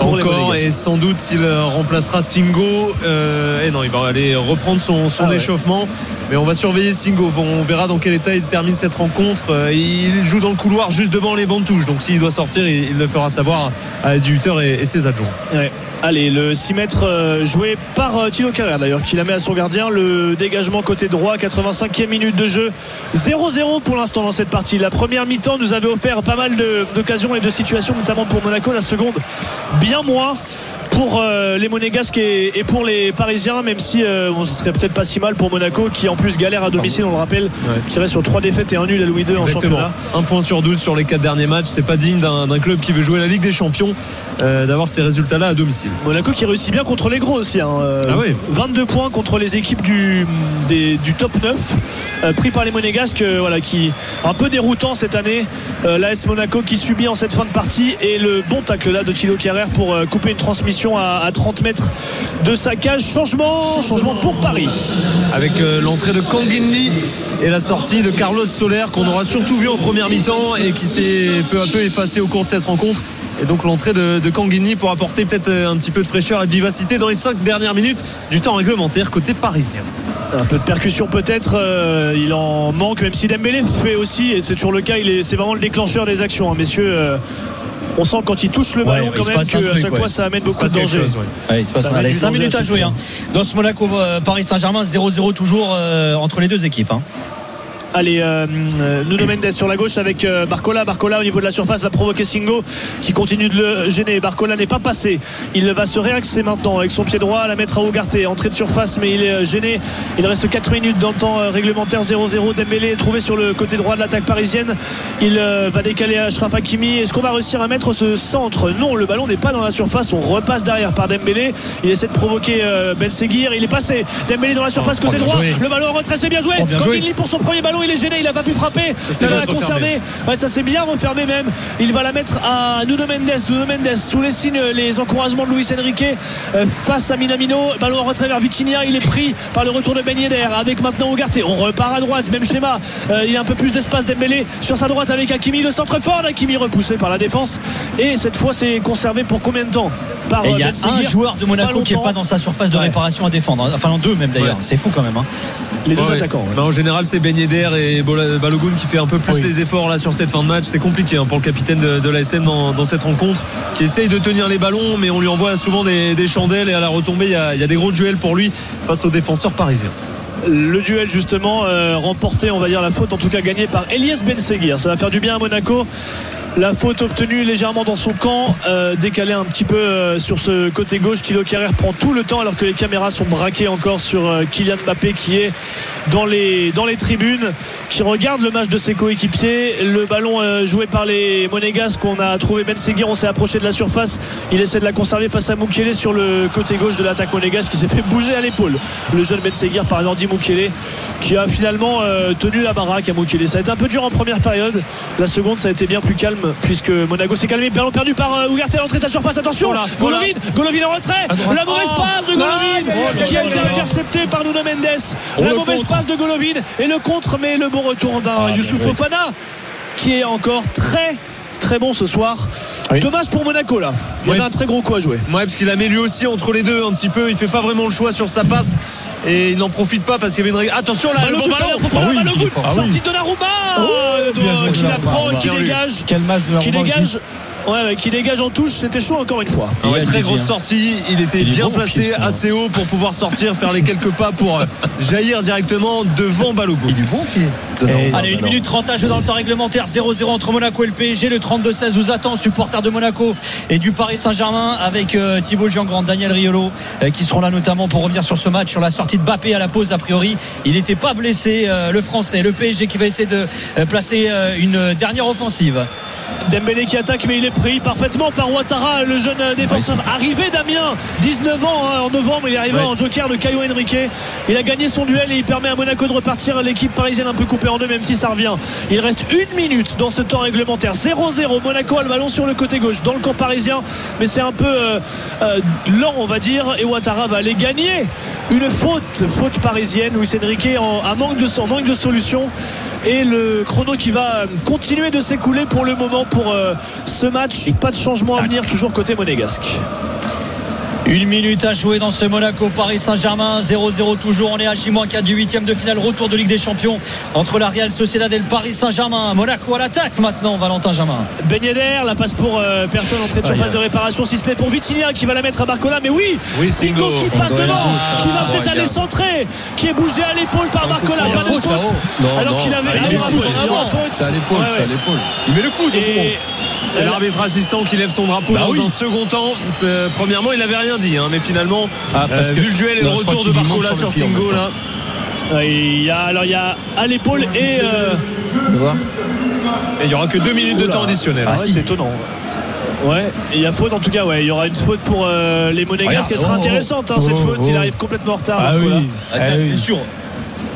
Pas et sans doute qu'il remplacera Singo. Euh, et non, il va aller reprendre son, son Ah ouais. échauffement. Mais on va surveiller Singo. On verra dans quel état il termine cette rencontre. Euh, Il joue dans le couloir juste devant les bancs de touche. Donc s'il doit sortir, il, le fera savoir à 18h et, et ses adjoints. Ouais. Allez, le 6 mètres euh, joué par euh, Thilo Carrère d'ailleurs, qui la met à son gardien. Le dégagement côté droit, 85e minute de jeu. 0-0 pour l'instant dans cette partie. La première mi-temps nous avait offert pas mal d'occasions et de situations, notamment pour Monaco. La seconde, bien moins pour euh, les Monégasques et, et pour les Parisiens, même si euh, ce serait peut-être pas si mal pour Monaco, qui en plus galère à domicile, on le rappelle, qui reste sur 3 défaites et un nul à Louis II en championnat. Un point sur 12 sur les 4 derniers matchs. C'est pas digne d'un club qui veut jouer la Ligue des Champions euh, d'avoir ces résultats-là à domicile. Monaco qui réussit bien contre les gros aussi. hein. Euh, Ah oui. 22 points contre les équipes du, des- du top 9 euh, pris par les Monégasques. voilà, qui un peu déroutant cette année. L'AS Monaco qui subit en cette fin de partie et le bon tacle là de Thilo Carrère pour couper une transmission à, à 30 mètres de sa cage. Changement, changement pour Paris. avec euh, l'entrée de Kanginli et la sortie de Carlos Soler qu'on aura surtout vu en première mi-temps et qui s'est peu à peu effacé au cours de cette rencontre. Et donc l'entrée de, de pour apporter peut-être euh, un petit peu de fraîcheur et de vivacité dans les 5 dernières minutes du temps réglementaire côté parisien. Un peu de percussion peut-être, euh, il en manque, même si Dembélé fait aussi, et c'est toujours le cas, il est, c'est vraiment le déclencheur des actions, hein, messieurs. euh, on sent quand il touche le ballon quand même truc, chaque ouais. fois ça amène beaucoup de danger. chose, ouais. Ouais, il se passe Ça rien. met Allez, du 5 danger minutes à jouer. fois. hein. Dans ce Monaco euh, Paris Saint-Germain 0-0 toujours euh, entre les deux équipes. hein. Allez, euh, euh, Nuno Mendes sur la gauche avec euh, Barcola. Barcola au niveau de la surface va provoquer Singo qui continue de le gêner. Barcola n'est pas passé. Il va se réaxer maintenant avec son pied droit, la mettre à Ougarté. Entrée de surface, mais il est gêné. Il reste 4 minutes dans le temps réglementaire 0-0. Dembélé est trouvé sur le côté droit de l'attaque parisienne. Il va décaler Ashraf Hakimi. Est-ce qu'on va réussir à mettre ce centre? Non, le ballon n'est pas dans la surface. On repasse derrière par Dembélé. Il essaie de provoquer Ben Seguir. Il est passé. Dembélé dans la surface côté bien droit. joué. Le ballon en retrait, c'est bien joué. Oh, bien Comme joué. il lit pour son premier ballon, il est gêné. Il n'a pas pu frapper. s'est Il va bien la conserver. Ouais, ça s'est bien refermé même. Il va la mettre à Nuno Mendes. Nuno Mendes sous les signes, les encouragements de Luis Enrique euh, face à Minamino. Ballon en retrait vers Vitinha. Il est pris par le retour de Ben Yedder avec maintenant Ougarté. On repart à droite, même schéma. Euh, il y a un peu plus d'espace Dembélé sur sa droite avec Hakimi. Le centre fort d'Hakimi repoussé par la défense. Et cette fois, c'est conservé pour combien de temps par Et il y euh, a un joueur de Monaco qui n'est pas dans sa surface de Ouais. réparation à défendre. Enfin, en deux même d'ailleurs. Ouais. C'est fou quand même. hein. Les deux Ouais, attaquants. ouais. Bah, en général, c'est Ben Yedder et Balogun qui fait un peu plus Oui. les efforts là sur cette fin de match. C'est compliqué hein, pour le capitaine de, de l'ASN dans, dans cette rencontre, qui essaye de tenir les ballons, mais on lui envoie souvent des, des chandelles et à la retombée, il y, a, il y a des gros duels pour lui face aux défenseurs parisiens. le duel justement euh, remporté on va dire la faute en tout cas gagnée par Elias Ben Seguir ça va faire du bien à Monaco la faute obtenue légèrement dans son camp euh, décalée un petit peu euh, sur ce côté gauche Thilo Carrère prend tout le temps alors que les caméras sont braquées encore sur euh, Kylian Mbappé qui est dans les, dans les tribunes qui regarde le match de ses coéquipiers. Le ballon euh, joué par les Monégasques qu'on a trouvé Ben Seguir on s'est approché de la surface. Il essaie de la conserver face à Mukele sur le côté gauche de l'attaque monégasque qui s'est fait bouger à l'épaule. Le jeune Ben Seguir par Nordi Mukele qui a finalement tenu la baraque à Mukele ça a été un peu dur en première période. La seconde ça a été bien plus calme puisque Monaco s'est calmé ballon perdu par euh, Ougarté à l'entrée de la surface attention Voilà, Golovin Golovin en retrait la mauvaise Oh. passe de Golovin qui a été intercepté par Nuno Mendes. La le mauvaise contre. passe de Golovin et le contre mais le bon retour d'un Youssouf Fofana qui est encore très très bon ce soir dommage pour Monaco là il Oui. avait un très gros coup à jouer Ouais, parce qu'il a mis lui aussi entre les deux un petit peu. Il fait pas vraiment le choix sur sa passe et il n'en profite pas parce qu'il y avait une. Attention là, le bon ballon. Ah oui, ballon. Ah sortie oui. de Donnarumma bien joué, qui la prend qui dégage la qui dégage Ouais, qui dégage en touche, c'était chaud encore une fois. Ah ouais, très grosse sortie. Il était Il bien placé, assez haut pour pouvoir sortir, faire les quelques pas pour euh, jaillir directement devant Balogun. Il est bon pied. Et Allez, 1 minute 30 à jouer dans le temps réglementaire. 0-0 entre Monaco et le PSG. Le 32-16 vous attend, supporters de Monaco et du Paris Saint-Germain, avec euh, Thibaut Giangrand, Daniel Riolo, euh, qui seront là notamment pour revenir sur ce match, sur la sortie de Bappé à la pause. A priori, il n'était pas blessé, euh, le Français. Le PSG qui va essayer de euh, placer euh, une dernière offensive. Dembélé qui attaque mais il est pris parfaitement par Ouattara le jeune défenseur. Arrivé Damien 19 ans hein, en novembre il est arrivé Ouais. en joker de Caio Henrique. Il a gagné son duel et il permet à Monaco de repartir. L'équipe parisienne un peu coupée en deux même si ça revient. Il reste une minute dans ce temps réglementaire. 0-0 Monaco a le ballon sur le côté gauche dans le camp parisien. Mais c'est un peu euh, euh, lent on va dire et Ouattara va aller gagner une faute faute parisienne. Luis Enrique en, un manque de, en manque de solution. Et le chrono qui va continuer de s'écouler pour le moment pour euh, ce match pas de changement à venir toujours côté monégasque. Une minute à jouer dans ce Monaco Paris Saint-Germain 0-0 toujours on est à J-4 du 8 de finale retour de Ligue des Champions entre la Real Sociedad et le Paris Saint-Germain. Monaco à l'attaque maintenant Valentin Jamin Ben Yedder la passe pour euh, personne entrée de surface de réparation si ce n'est pour Vitinha qui va la mettre à Barcola mais oui Oui, Singo qui passe devant ah, qui va peut-être aller centrer qui est bougé à l'épaule par Barcola faute, pas de faute, alors qu'il avait Ah, Ah. C'est à l'épaule, Ouais, c'est à ouais. l'épaule. Il met le coup de Et- C'est l'arbitre assistant qui lève son drapeau Bah dans oui. un second temps. Euh, premièrement, il n'avait rien dit, hein, mais finalement, Ah, parce euh, que- vu le duel et Non, le retour de Barcola sur Singo, là, Ouais, il y a, alors il y a à l'épaule et euh, et il y aura que deux minutes de temps additionnel. Ah hein. ouais, c'est étonnant. Ouais, il y a faute en tout cas, ouais, il y aura une faute pour euh, les Monégasques. Elle sera Regarde. Oh, intéressante hein, cette oh, faute. oh. Il arrive complètement en retard. Ah oui. Ah, oui. sûr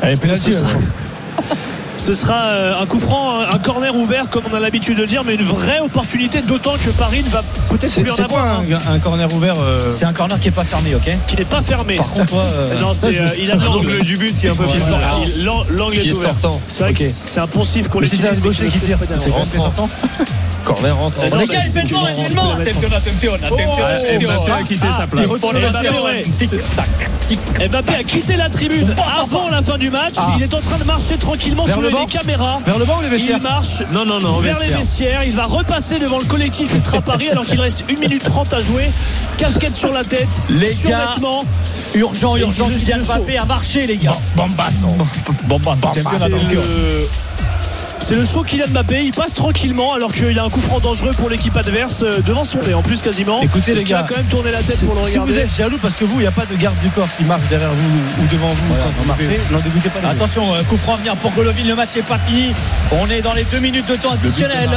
Allez, pénalty. Ce sera euh, un coup franc, un corner ouvert comme on a l'habitude de le dire, mais une vraie opportunité, d'autant que Paris ne va peut-être C'est plus en c'est quoi avoir, un, un corner ouvert euh, c'est un corner qui est pas fermé ok qui n'est pas fermé. Par contre, toi, euh, non, c'est, euh, il a de l'angle. Du but qui est un peu l'an- L'angle est est ouvert. sortant. C'est vrai Ok. que c'est un poncif qu'on Mais si c'est un gaucher qui tire, c'est quand c'est sortant Corner rentre. Euh, Oh, les bah, gars, c'est- rentrer, Attention, attention, attention Ah, Mbappé a quitté sa place. Mbappé, a quitté la tribune avant la fin du match. Ah. Il est en train de marcher tranquillement le les banc caméras. Vers le bas ou les vestiaires Il marche Non, non, non, vers les vestiaire. vestiaires. Il va repasser devant le collectif Ultra Paris alors qu'il reste 1 minute 30 à jouer. Casquette sur la tête, Les survêtement. urgent Et urgent Kylian Mbappé a marché les gars. Bombas. C'est le... c'est le show Kylian Mbappé. Il passe tranquillement alors qu'il y a un coup franc dangereux pour l'équipe adverse euh, devant son nez en plus quasiment. Écoutez, les qu'il a gars, quand même tourné la tête pour le si vous regarder. êtes jaloux parce que vous, il n'y a pas de garde du corps qui marche derrière vous ou devant vous quand vous pas. Attention, euh, coup franc à venir pour Golovin, le match n'est pas fini. On est dans les deux minutes de temps additionnel.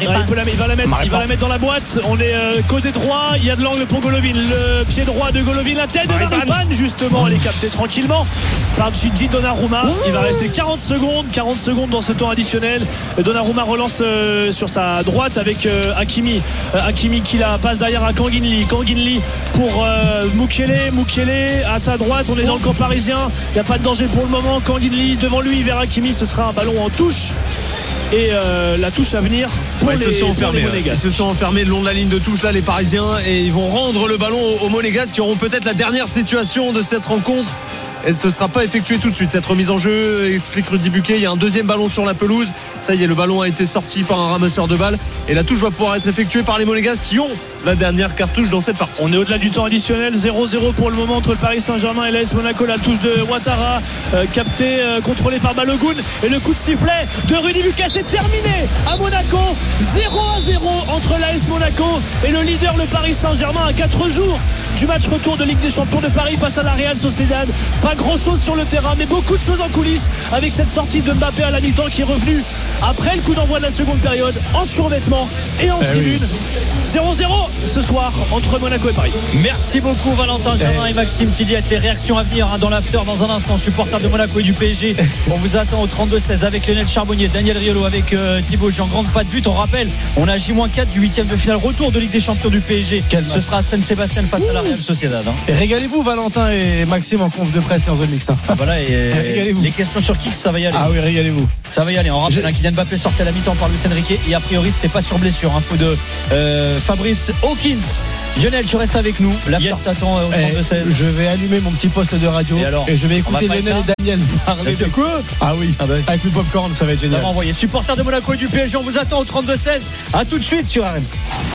Il, peut la- il va la mettre, il va la mettre dans la boîte. On est euh, côté droit. Il y a de l'angle pour Golovin. Le pied droit de Golovin. La tête de Maripane, justement. Elle est captée tranquillement par Gigi Donnarumma. Il va rester 40 secondes. 40 secondes dans ce temps additionnel. Donnarumma relance euh, sur sa droite avec euh, Hakimi. Euh, Hakimi qui la passe derrière à Kanginli. Kanginli pour Mukele. Mukele à sa droite. On est dans le camp parisien. Il n'y a pas de danger pour le moment. Kanginli devant lui vers Hakimi. Ce sera un ballon en touche. Et euh, la touche à venir pour Ouais, ils les, se sont pour enfermés. les. Ils se sont enfermés le long de la ligne de touche là les Parisiens et ils vont rendre le ballon aux, aux Monégasques qui auront peut-être la dernière situation de cette rencontre. Et ce ne sera pas effectué tout de suite. Cette remise en jeu, explique Rudy Buquet. Il y a un deuxième ballon sur la pelouse. Ça y est, le ballon a été sorti par un ramasseur de balles. Et la touche va pouvoir être effectuée par les Monégasques qui ont la dernière cartouche dans cette partie. On est au-delà du temps additionnel, 0-0 pour le moment entre le Paris Saint-Germain et l'AS Monaco. La touche de Ouattara, euh, captée, euh, contrôlée par Balogun. Et le coup de sifflet de Rudy Lucas est terminé à Monaco. 0-0 entre l'AS Monaco et le leader, le Paris Saint-Germain, à 4 jours du match retour de Ligue des Champions de Paris face à la Real Sociedad. Grand-chose sur le terrain, mais beaucoup de choses en coulisses avec cette sortie de Mbappé à la mi-temps qui est revenu après le coup d'envoi de la seconde période en survêtement et en tribune. 0-0 ce soir entre Monaco et Paris. Merci beaucoup Valentin Germain et Maxime Tilliette. Les réactions à venir hein, dans l'after dans un instant. Supporter de Monaco et du PSG. On vous attend au 32-16 avec Lionel Charbonnier, Daniel Riolo, avec euh, Thibaut Jean. Grande pas de but. On rappelle, on a J-4 du 8 de finale. Retour de Ligue des Champions du PSG. Ce sera San Sébastien face à la Real Sociedad. hein. Régalez-vous, Valentin et Maxime, en conf de presse. De mixte. hein. Ah, voilà, et les questions sur qui ça va y aller. Ah oui, régalez-vous. Ça va y aller. On rappelle hein, Kylian Mbappé sortait à la mi-temps par Luis Enrique et a priori c'était pas sur blessure. Info de euh, Fabrice Hawkins. Lionel, tu restes avec nous. L'after Yes. t'attend euh, au Eh, 32-16. je vais allumer mon petit poste de radio Et alors je vais écouter Lionel et Daniel parler de quoi Ah oui, Ah bah. avec le popcorn, ça va être Ça génial. va envoyer. Supporter de Monaco et du PSG, on vous attend au 32-16. À tout de suite sur RMC.